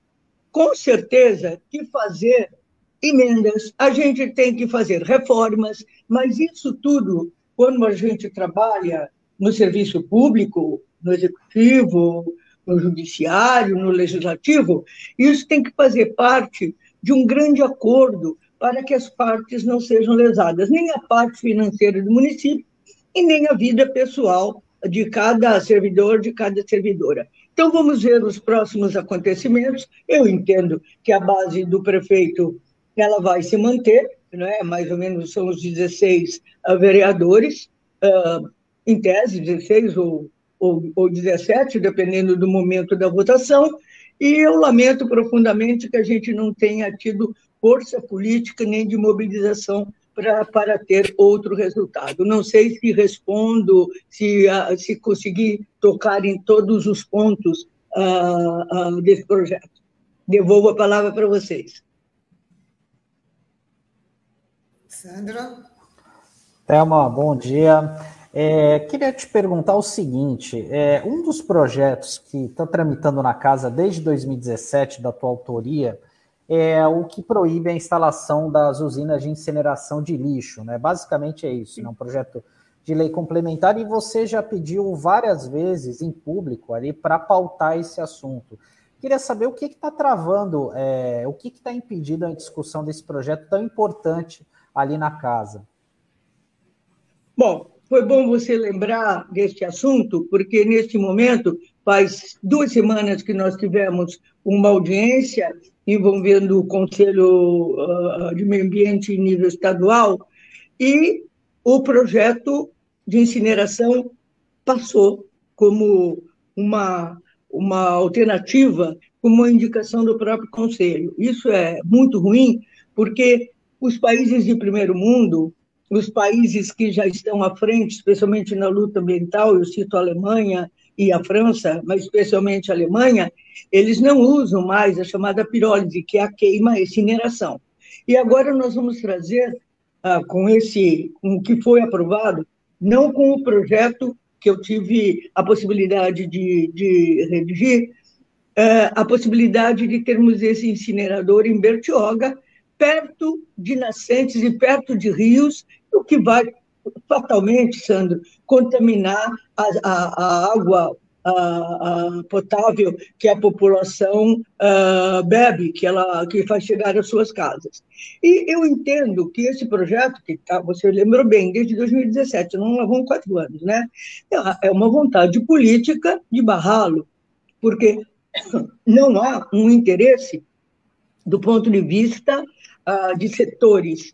com certeza, que fazer emendas, a gente tem que fazer reformas, mas isso tudo, quando a gente trabalha no serviço público, no executivo, no judiciário, no legislativo, isso tem que fazer parte de um grande acordo para que as partes não sejam lesadas, nem a parte financeira do município e nem a vida pessoal de cada servidor, de cada servidora. Então, vamos ver os próximos acontecimentos. Eu entendo que a base do prefeito ela vai se manter, não é? mais ou menos são os 16 uh, vereadores, uh, em tese, 16 ou, ou, ou 17, dependendo do momento da votação, e eu lamento profundamente que a gente não tenha tido força política nem de mobilização pra, para ter outro resultado. Não sei se respondo, se, uh, se conseguir tocar em todos os pontos uh, uh, desse projeto. Devolvo a palavra para vocês. Sandra? Thelma, bom dia. É, queria te perguntar o seguinte: é, um dos projetos que está tramitando na casa desde 2017, da tua autoria, é o que proíbe a instalação das usinas de incineração de lixo. Né? Basicamente é isso, é né? um projeto de lei complementar, e você já pediu várias vezes em público ali para pautar esse assunto. Queria saber o que está travando, é, o que está impedindo a discussão desse projeto tão importante ali na casa. Bom, foi bom você lembrar deste assunto, porque neste momento, faz duas semanas que nós tivemos uma audiência envolvendo o Conselho ah, de Meio Ambiente em nível estadual, e o projeto de incineração passou como uma, uma alternativa, como uma indicação do próprio Conselho. Isso é muito ruim, porque os países de primeiro mundo, os países que já estão à frente, especialmente na luta ambiental, eu cito a Alemanha, e a França, mas especialmente a Alemanha, eles não usam mais a chamada pirólise, que é a queima, a incineração. E agora nós vamos trazer, ah, com esse, com o que foi aprovado, não com o projeto que eu tive a possibilidade de, de redigir, ah, a possibilidade de termos esse incinerador em Bertioga, perto de nascentes e perto de rios, o que vai fatalmente, Sandro, contaminar a, a, a água uh, uh, potável que a população uh, bebe, que ela que faz chegar às suas casas. E eu entendo que esse projeto, que tá, você lembrou bem, desde 2017, não vão quatro anos, né? É uma vontade política de barrá-lo, porque não há um interesse do ponto de vista de setores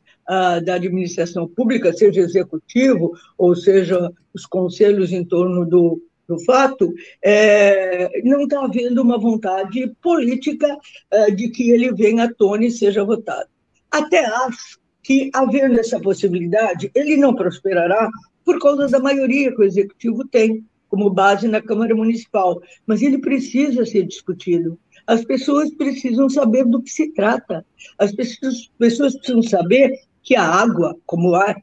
da administração pública, seja executivo, ou seja, os conselhos em torno do, do fato, é, não está havendo uma vontade política é, de que ele venha à tona e seja votado. Até acho que, havendo essa possibilidade, ele não prosperará por causa da maioria que o executivo tem como base na Câmara Municipal, mas ele precisa ser discutido. As pessoas precisam saber do que se trata. As pessoas, pessoas precisam saber que a água, como o ar,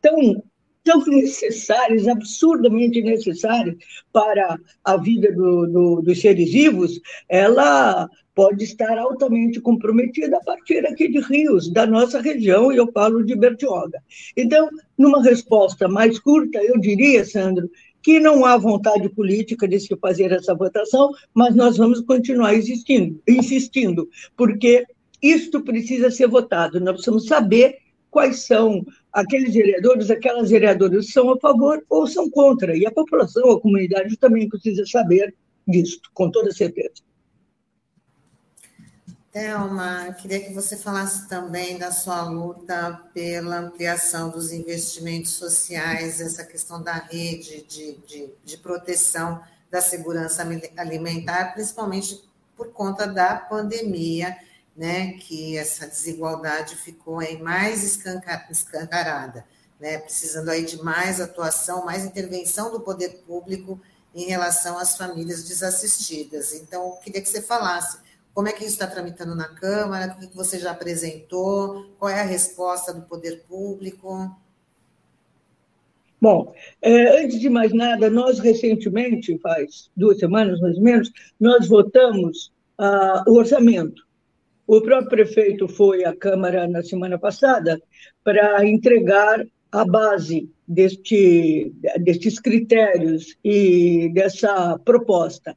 tão, tão necessárias, absurdamente necessárias para a vida do, do, dos seres vivos, ela pode estar altamente comprometida a partir aqui de rios, da nossa região, e eu falo de Bertioga. Então, numa resposta mais curta, eu diria, Sandro, que não há vontade política de se fazer essa votação, mas nós vamos continuar existindo, insistindo, porque isto precisa ser votado. Nós precisamos saber quais são aqueles vereadores, aquelas vereadoras são a favor ou são contra. E a população, a comunidade também precisa saber disso, com toda certeza. Thelma, queria que você falasse também da sua luta pela ampliação dos investimentos sociais, essa questão da rede de, de, de proteção da segurança alimentar, principalmente por conta da pandemia né, que essa desigualdade ficou aí mais escancarada, né, precisando aí de mais atuação, mais intervenção do poder público em relação às famílias desassistidas. Então, eu queria que você falasse como é que isso está tramitando na Câmara, o que você já apresentou, qual é a resposta do poder público. Bom, é, antes de mais nada, nós recentemente, faz duas semanas mais ou menos, nós votamos uh, o orçamento o próprio prefeito foi à Câmara na semana passada para entregar a base deste, destes critérios e dessa proposta.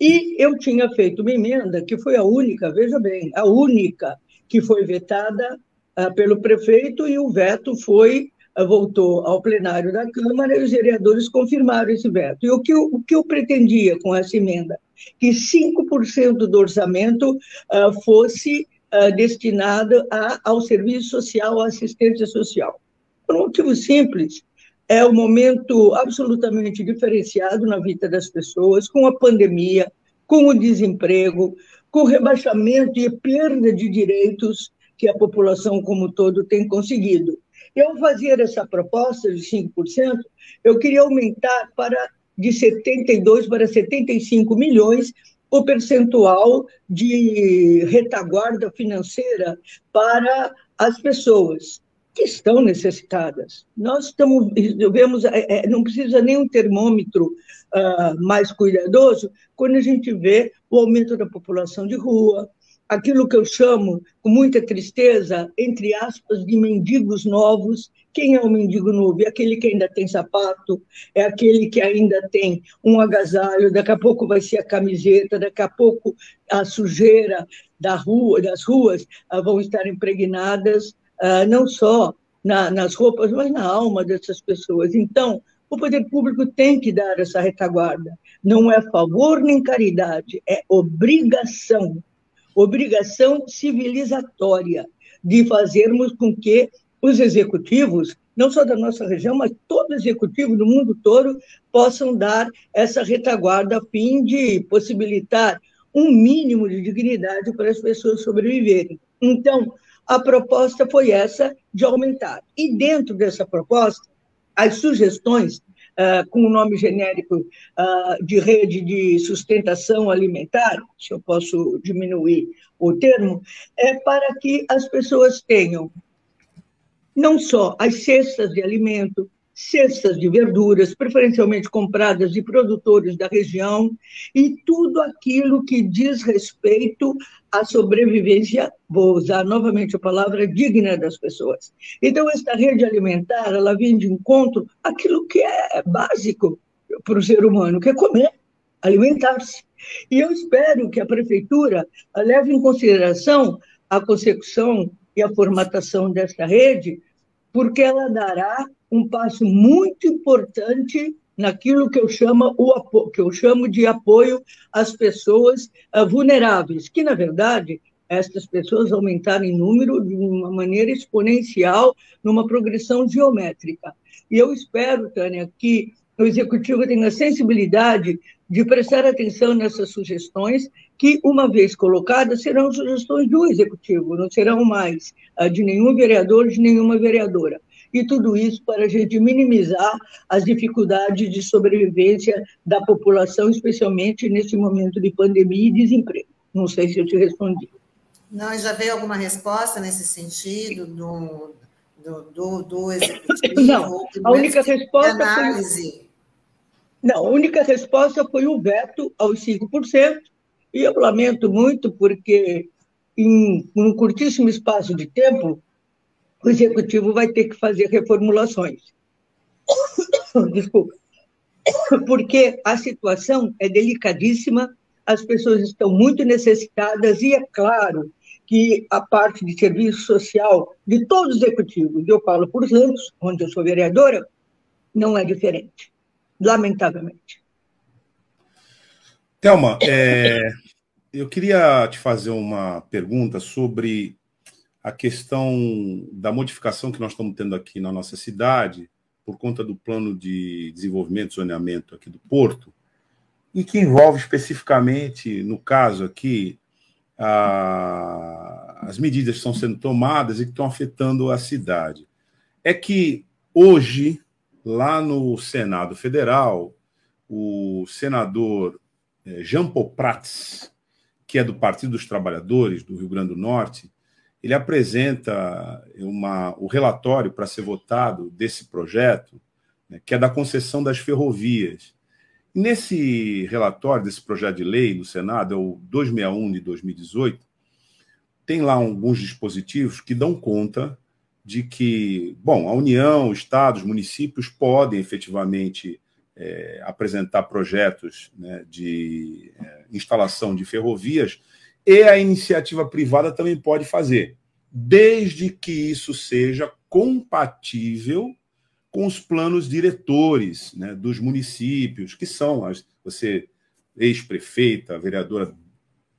E eu tinha feito uma emenda que foi a única, veja bem, a única que foi vetada uh, pelo prefeito e o veto foi uh, voltou ao plenário da Câmara e os vereadores confirmaram esse veto. E o que o que eu pretendia com essa emenda? Que 5% do orçamento uh, fosse uh, destinado a, ao serviço social, à assistência social. Por um motivo simples, é um momento absolutamente diferenciado na vida das pessoas, com a pandemia, com o desemprego, com o rebaixamento e perda de direitos que a população como um todo tem conseguido. Eu fazer essa proposta de 5%, eu queria aumentar para de 72 para 75 milhões o percentual de retaguarda financeira para as pessoas que estão necessitadas. Nós estamos, vemos, é, é, não precisa nem um termômetro uh, mais cuidadoso quando a gente vê o aumento da população de rua, aquilo que eu chamo, com muita tristeza, entre aspas, de mendigos novos. Quem é o mendigo novo? É aquele que ainda tem sapato, é aquele que ainda tem um agasalho, daqui a pouco vai ser a camiseta, daqui a pouco a sujeira da rua, das ruas uh, vão estar impregnadas, uh, não só na, nas roupas, mas na alma dessas pessoas. Então, o poder público tem que dar essa retaguarda. Não é favor nem caridade, é obrigação obrigação civilizatória de fazermos com que os executivos, não só da nossa região, mas todo executivo do mundo todo, possam dar essa retaguarda a fim de possibilitar um mínimo de dignidade para as pessoas sobreviverem. Então, a proposta foi essa de aumentar. E dentro dessa proposta, as sugestões uh, com o nome genérico uh, de rede de sustentação alimentar, se eu posso diminuir o termo, é para que as pessoas tenham não só as cestas de alimento, cestas de verduras, preferencialmente compradas de produtores da região, e tudo aquilo que diz respeito à sobrevivência, vou usar novamente a palavra, digna das pessoas. Então, esta rede alimentar, ela vem de encontro àquilo que é básico para o ser humano, que é comer. alimentar-se. E eu espero que a prefeitura leve em consideração a consecução e a formatação desta rede, porque ela dará um passo muito importante naquilo que eu chamo o que eu chamo de apoio às pessoas uh, vulneráveis, que na verdade estas pessoas aumentaram em número de uma maneira exponencial, numa progressão geométrica. E eu espero, Tânia, que o executivo tenha sensibilidade de prestar atenção nessas sugestões, que, uma vez colocadas, serão sugestões do executivo, não serão mais uh, de nenhum vereador, de nenhuma vereadora e tudo isso para a gente minimizar as dificuldades de sobrevivência da população, especialmente nesse momento de pandemia e desemprego. Não sei se eu te respondi. Não, já veio alguma resposta nesse sentido do, do, do, do executivo? Não, a única resposta análise. foi... Não, a única resposta foi o veto aos 5%, e eu lamento muito porque em um curtíssimo espaço de tempo o executivo vai ter que fazer reformulações. [COUGHS] Desculpa. Porque a situação é delicadíssima, as pessoas estão muito necessitadas, e é claro que a parte de serviço social de todos os executivos, eu falo por Santos, onde eu sou vereadora, não é diferente, lamentavelmente. Thelma, é, eu queria te fazer uma pergunta sobre a questão da modificação que nós estamos tendo aqui na nossa cidade, por conta do plano de desenvolvimento e zoneamento aqui do Porto, e que envolve especificamente, no caso aqui, a, as medidas que estão sendo tomadas e que estão afetando a cidade. É que hoje, lá no Senado Federal, o senador eh, Jean Prats, que é do Partido dos Trabalhadores do Rio Grande do Norte, ele apresenta uma, o relatório para ser votado desse projeto, né, que é da concessão das ferrovias. Nesse relatório desse projeto de lei no Senado, é o 261 de 2018, tem lá alguns dispositivos que dão conta de que, bom, a União, estados, municípios podem efetivamente é, apresentar projetos né, de é, instalação de ferrovias e a iniciativa privada também pode fazer, desde que isso seja compatível com os planos diretores né, dos municípios, que são as, você, ex-prefeita, vereadora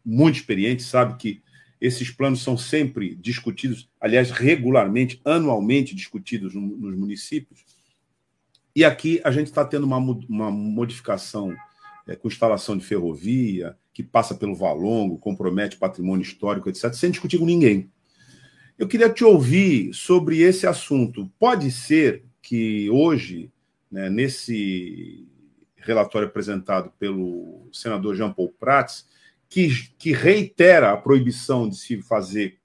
muito experiente, sabe que esses planos são sempre discutidos, aliás, regularmente, anualmente discutidos no, nos municípios. E aqui a gente está tendo uma, uma modificação é, com instalação de ferrovia, que passa pelo Valongo, compromete patrimônio histórico, etc., sem discutir com ninguém. Eu queria te ouvir sobre esse assunto. Pode ser que hoje, né, nesse relatório apresentado pelo senador Jean Paul Prats, que, que reitera a proibição de se fazer,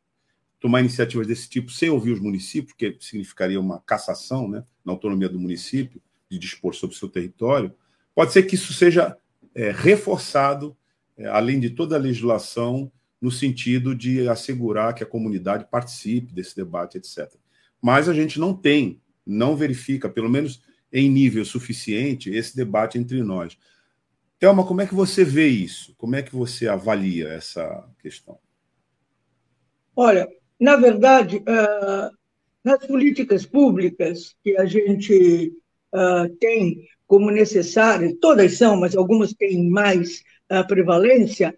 tomar iniciativas desse tipo sem ouvir os municípios, que significaria uma cassação né, na autonomia do município de dispor sobre o seu território, pode ser que isso seja é, reforçado é, além de toda a legislação, no sentido de assegurar que a comunidade participe desse debate, etc. Mas a gente não tem, não verifica, pelo menos em nível suficiente, esse debate entre nós. Thelma, como é que você vê isso? Como é que você avalia essa questão? Olha, na verdade, uh, nas políticas públicas que a gente uh, tem como necessárias, todas são, mas algumas têm mais uh, prevalência,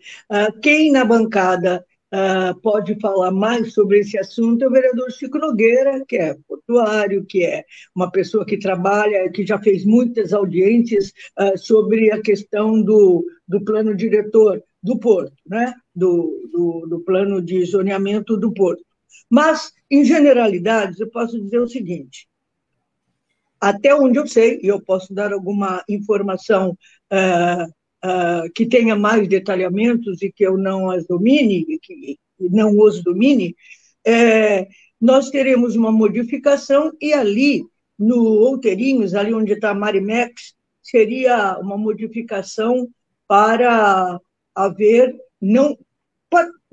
quem na bancada uh, pode falar mais sobre esse assunto é o vereador Chico Nogueira, que é portuário, que é uma pessoa que trabalha, que já fez muitas audiências sobre a questão do, do plano diretor do Porto, né? do, do, do plano de zoneamento do Porto. Mas, em generalidades, eu posso dizer o seguinte: até onde eu sei, e eu posso dar alguma informação uh, uh, que tenha mais detalhamentos e que eu não as domine, que não os domine, é, nós teremos uma modificação e ali, no Outeirinhos, ali onde está a Marimex, seria uma modificação para haver, não,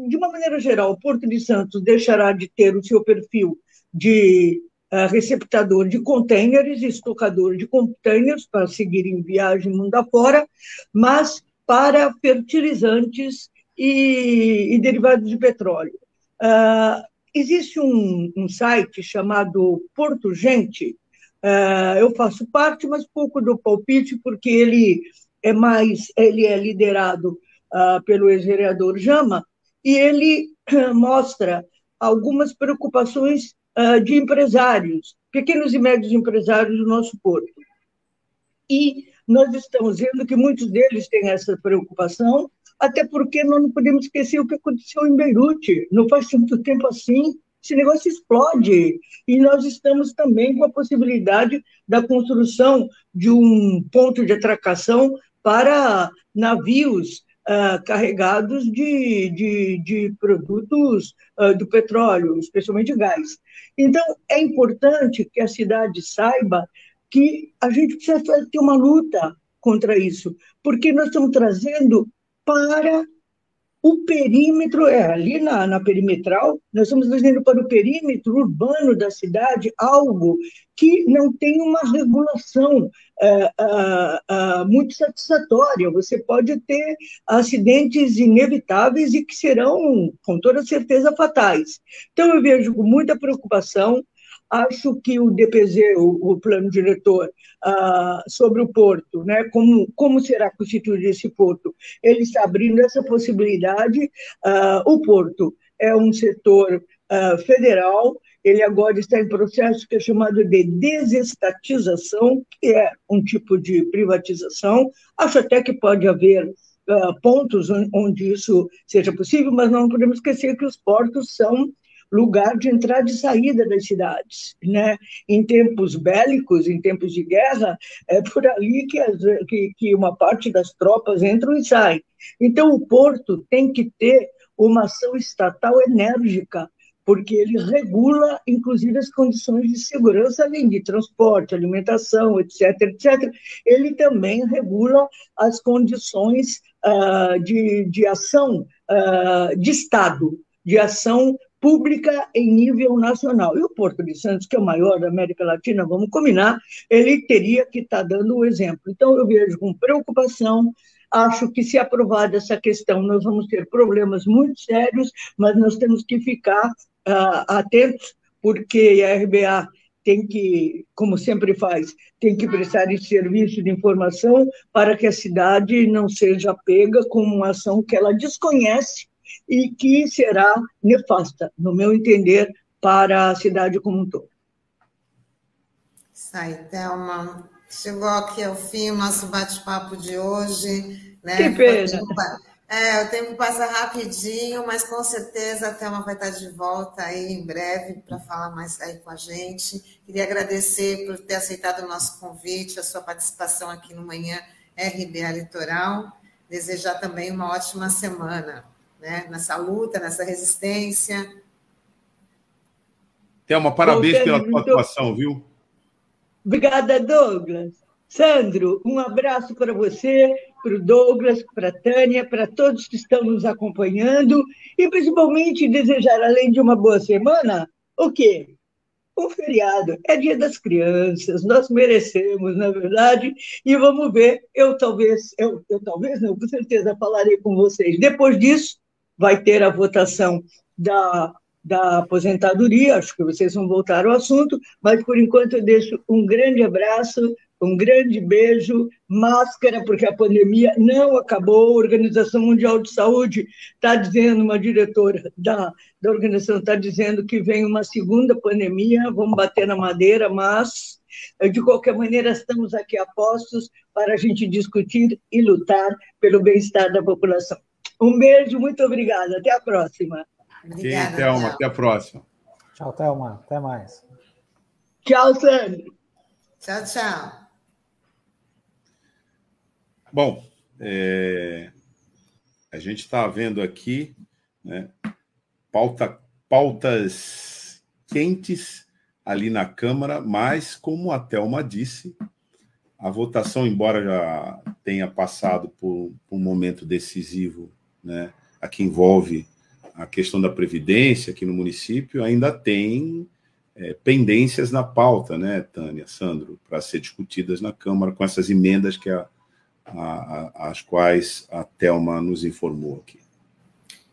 de uma maneira geral, o Porto de Santos deixará de ter o seu perfil de receptador de containers, estocador de containers para seguir em viagem mundo afora, mas para fertilizantes e, e derivados de petróleo. Uh, existe um, um, site chamado Porto Gente, uh, eu faço parte, mas pouco do palpite, porque ele é mais, ele é liderado uh, pelo ex-vereador Jama, e ele mostra algumas preocupações de empresários, pequenos e médios empresários do nosso porto. E nós estamos vendo que muitos deles têm essa preocupação, até porque nós não podemos esquecer o que aconteceu em Beirute. Não faz tanto tempo assim, esse negócio explode. E nós estamos também com a possibilidade da construção de um ponto de atracação para navios uh, carregados de, de, de produtos uh, do petróleo, especialmente gás. Então, é importante que a cidade saiba que a gente precisa ter uma luta contra isso, porque nós estamos trazendo para o perímetro, é, ali na, na perimetral, nós estamos trazendo para o perímetro urbano da cidade algo que não tem uma regulação é, é, é, muito satisfatória. Você pode ter acidentes inevitáveis e que serão, com toda certeza, fatais. Então, eu vejo com muita preocupação Acho que o DPZ, o, o plano diretor uh, sobre o porto, né, como, como será constituído esse porto, ele está abrindo essa possibilidade. Uh, o porto é um setor uh, federal, ele agora está em processo que é chamado de desestatização, que é um tipo de privatização. Acho até que pode haver pontos onde isso seja possível, mas não podemos esquecer que os portos são lugar de entrada e saída das cidades. Né? Em tempos bélicos, em tempos de guerra, é por ali que, as, que, que uma parte das tropas entram e saem. Então, o porto tem que ter uma ação estatal enérgica, porque ele regula, inclusive, as condições de segurança, além de transporte, alimentação, etc., etc. Ele também regula as condições uh, de, de ação uh, de Estado, de ação pública em nível nacional. E o Porto de Santos, que é o maior da América Latina, vamos combinar, ele teria que estar tá dando o exemplo. Então, eu vejo com preocupação acho que se aprovada essa questão, nós vamos ter problemas muito sérios, mas nós temos que ficar uh, atentos, porque a RBA tem que, como sempre faz, tem que prestar esse serviço de informação para que a cidade não seja pega com uma ação que ela desconhece e que será nefasta, no meu entender, para a cidade como um todo. Isso aí, Thelma. Chegou aqui ao fim o nosso bate-papo de hoje. Né? Que pena. É, o tempo passa rapidinho, mas com certeza a Thelma vai estar de volta aí em breve para falar mais aí com a gente. Queria agradecer por ter aceitado o nosso convite, a sua participação aqui no Manhã RBA Litoral. Desejar também uma ótima semana né? nessa luta, nessa resistência. Thelma, parabéns Bom, pela tua atuação, viu? Obrigada, Douglas. Sandro, um abraço para você, para o Douglas, para a Tânia, para todos que estão nos acompanhando e principalmente desejar, além de uma boa semana, o quê? Um feriado. É dia das crianças, nós merecemos, na é verdade, e vamos ver. Eu talvez, eu, eu talvez não, com certeza falarei com vocês. Depois disso, vai ter a votação da, da aposentadoria, acho que vocês vão voltar ao assunto, mas por enquanto eu deixo um grande abraço, um grande beijo, máscara, porque a pandemia não acabou. A Organização Mundial de Saúde está dizendo, uma diretora da, da organização está dizendo que vem uma segunda pandemia, vamos bater na madeira, mas de qualquer maneira, estamos aqui a postos para a gente discutir e lutar pelo bem-estar da população. Um beijo, muito obrigada. Até a próxima. Obrigada, Sim, Thelma. Até a próxima. Tchau, Thelma. Até mais. Tchau, Sandro. Tchau, tchau. Bom, é... a gente está vendo aqui né, pauta, pautas quentes ali na Câmara, mas, como a Thelma disse, a votação, embora já tenha passado por, por um momento decisivo né, a que envolve a questão da previdência aqui no município, ainda tem é, pendências na pauta, né, Tânia, Sandro, para ser discutidas na Câmara com essas emendas que a, a, a, as quais a Thelma nos informou aqui.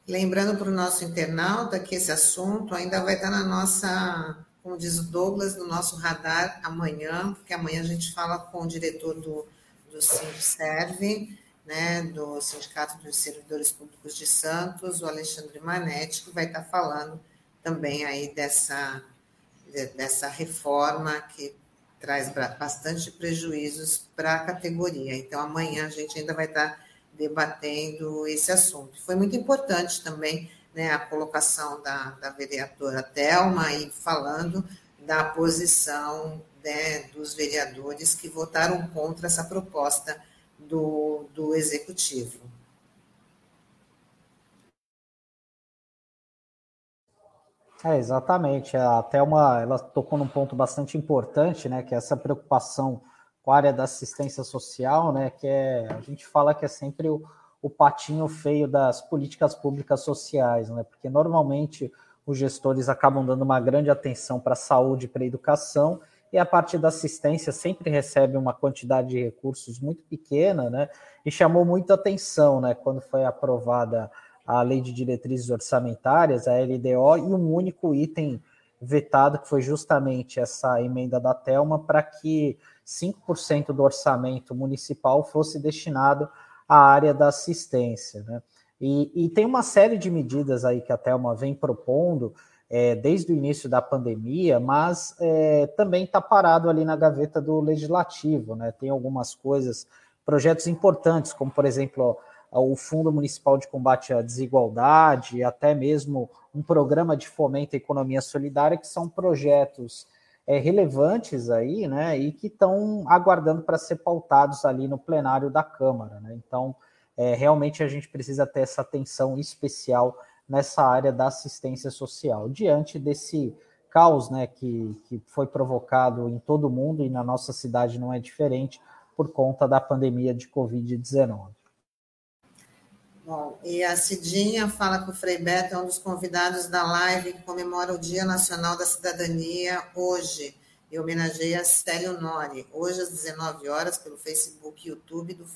Lembrando para o nosso internauta que esse assunto ainda vai estar na nossa, como diz o Douglas, no nosso radar amanhã, porque amanhã a gente fala com o diretor do, do Serve, né, do Sindicato dos Servidores Públicos de Santos, o Alexandre Manetti, que vai estar falando também aí dessa, dessa reforma que traz bastante prejuízos para a categoria. Então, amanhã a gente ainda vai estar debatendo esse assunto. Foi muito importante também né, a colocação da, da vereadora Thelma e falando da posição né, dos vereadores que votaram contra essa proposta do, do executivo. É, exatamente. A Thelma ela tocou num ponto bastante importante, né? Que é essa preocupação com a área da assistência social, né? Que é, a gente fala que é sempre o, o patinho feio das políticas públicas sociais, né? Porque normalmente os gestores acabam dando uma grande atenção para a saúde e para a educação, e a parte da assistência sempre recebe uma quantidade de recursos muito pequena, né? E chamou muita atenção, né? Quando foi aprovada a Lei de Diretrizes Orçamentárias, a LDO, e um único item vetado, que foi justamente essa emenda da Telma, para que 5% do orçamento municipal fosse destinado à área da assistência. Né? E, e, tem uma série de medidas aí que a Telma vem propondo é, desde o início da pandemia, mas é, também está parado ali na gaveta do legislativo. Né? Tem algumas coisas, projetos importantes, como por exemplo o Fundo Municipal de Combate à Desigualdade, até mesmo um programa de fomento à economia solidária, que são projetos é, relevantes aí, né, e que estão aguardando para ser pautados ali no plenário da Câmara, né? Então, é, realmente a gente precisa ter essa atenção especial nessa área da assistência social, diante desse caos, né, que, que foi provocado em todo o mundo e na nossa cidade não é diferente por conta da pandemia de Covid-19. Bom, e a Cidinha fala que o Frei Beto é um dos convidados da live que comemora o Dia Nacional da Cidadania hoje e homenageia Célio Nori, hoje às 19 horas, pelo Facebook e YouTube do,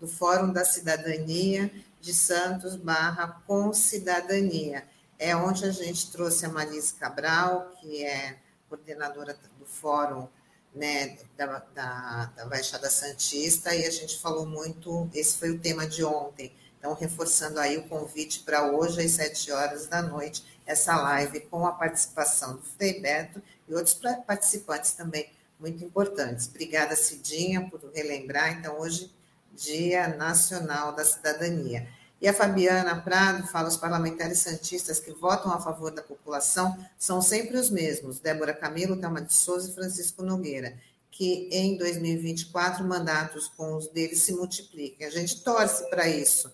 do Fórum da Cidadania de Santos barra Com Cidadania. É onde a gente trouxe a Marise Cabral, que é coordenadora do Fórum né, da, da, da Baixada Santista, e a gente falou muito, esse foi o tema de ontem, então, reforçando aí o convite para hoje, às sete horas da noite, essa live com a participação do Frei Beto e outros participantes também muito importantes. Obrigada, Cidinha, por relembrar. Então, hoje, Dia Nacional da Cidadania. E a Fabiana Prado fala: os parlamentares santistas que votam a favor da população são sempre os mesmos: Débora Camilo, Thelma de Souza e Francisco Nogueira, que em 2024 mandatos com os deles se multipliquem. A gente torce para isso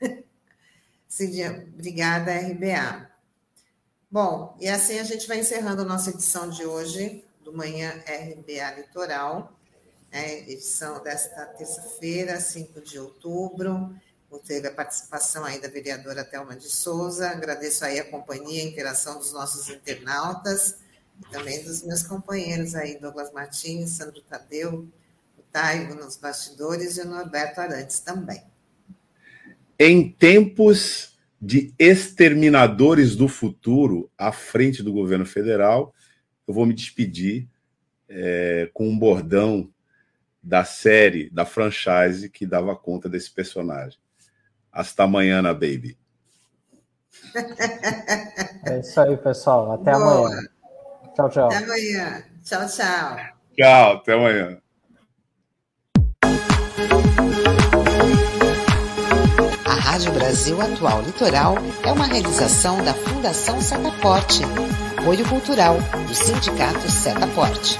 [LAUGHS] Cidinha, obrigada, RBA. Bom, e assim a gente vai encerrando nossa edição de hoje, do Manhã RBA Litoral, né, edição desta terça-feira, 5 de outubro. Teve a participação aí da vereadora Thelma de Souza. Agradeço aí a companhia, a interação dos nossos internautas e também dos meus companheiros aí, Douglas Martins, Sandro Tadeu, o Taigo nos bastidores e o Norberto Arantes também. Em tempos de exterminadores do futuro à frente do governo federal, eu vou me despedir é, com um bordão da série, da franchise que dava conta desse personagem. Hasta amanhã, baby. É isso aí, pessoal. Até Boa. amanhã. Tchau, tchau. Até amanhã. Tchau, tchau. Tchau, até amanhã. Rádio Brasil Atual Litoral é uma realização da Fundação Setaporte, apoio cultural do Sindicato Setaporte.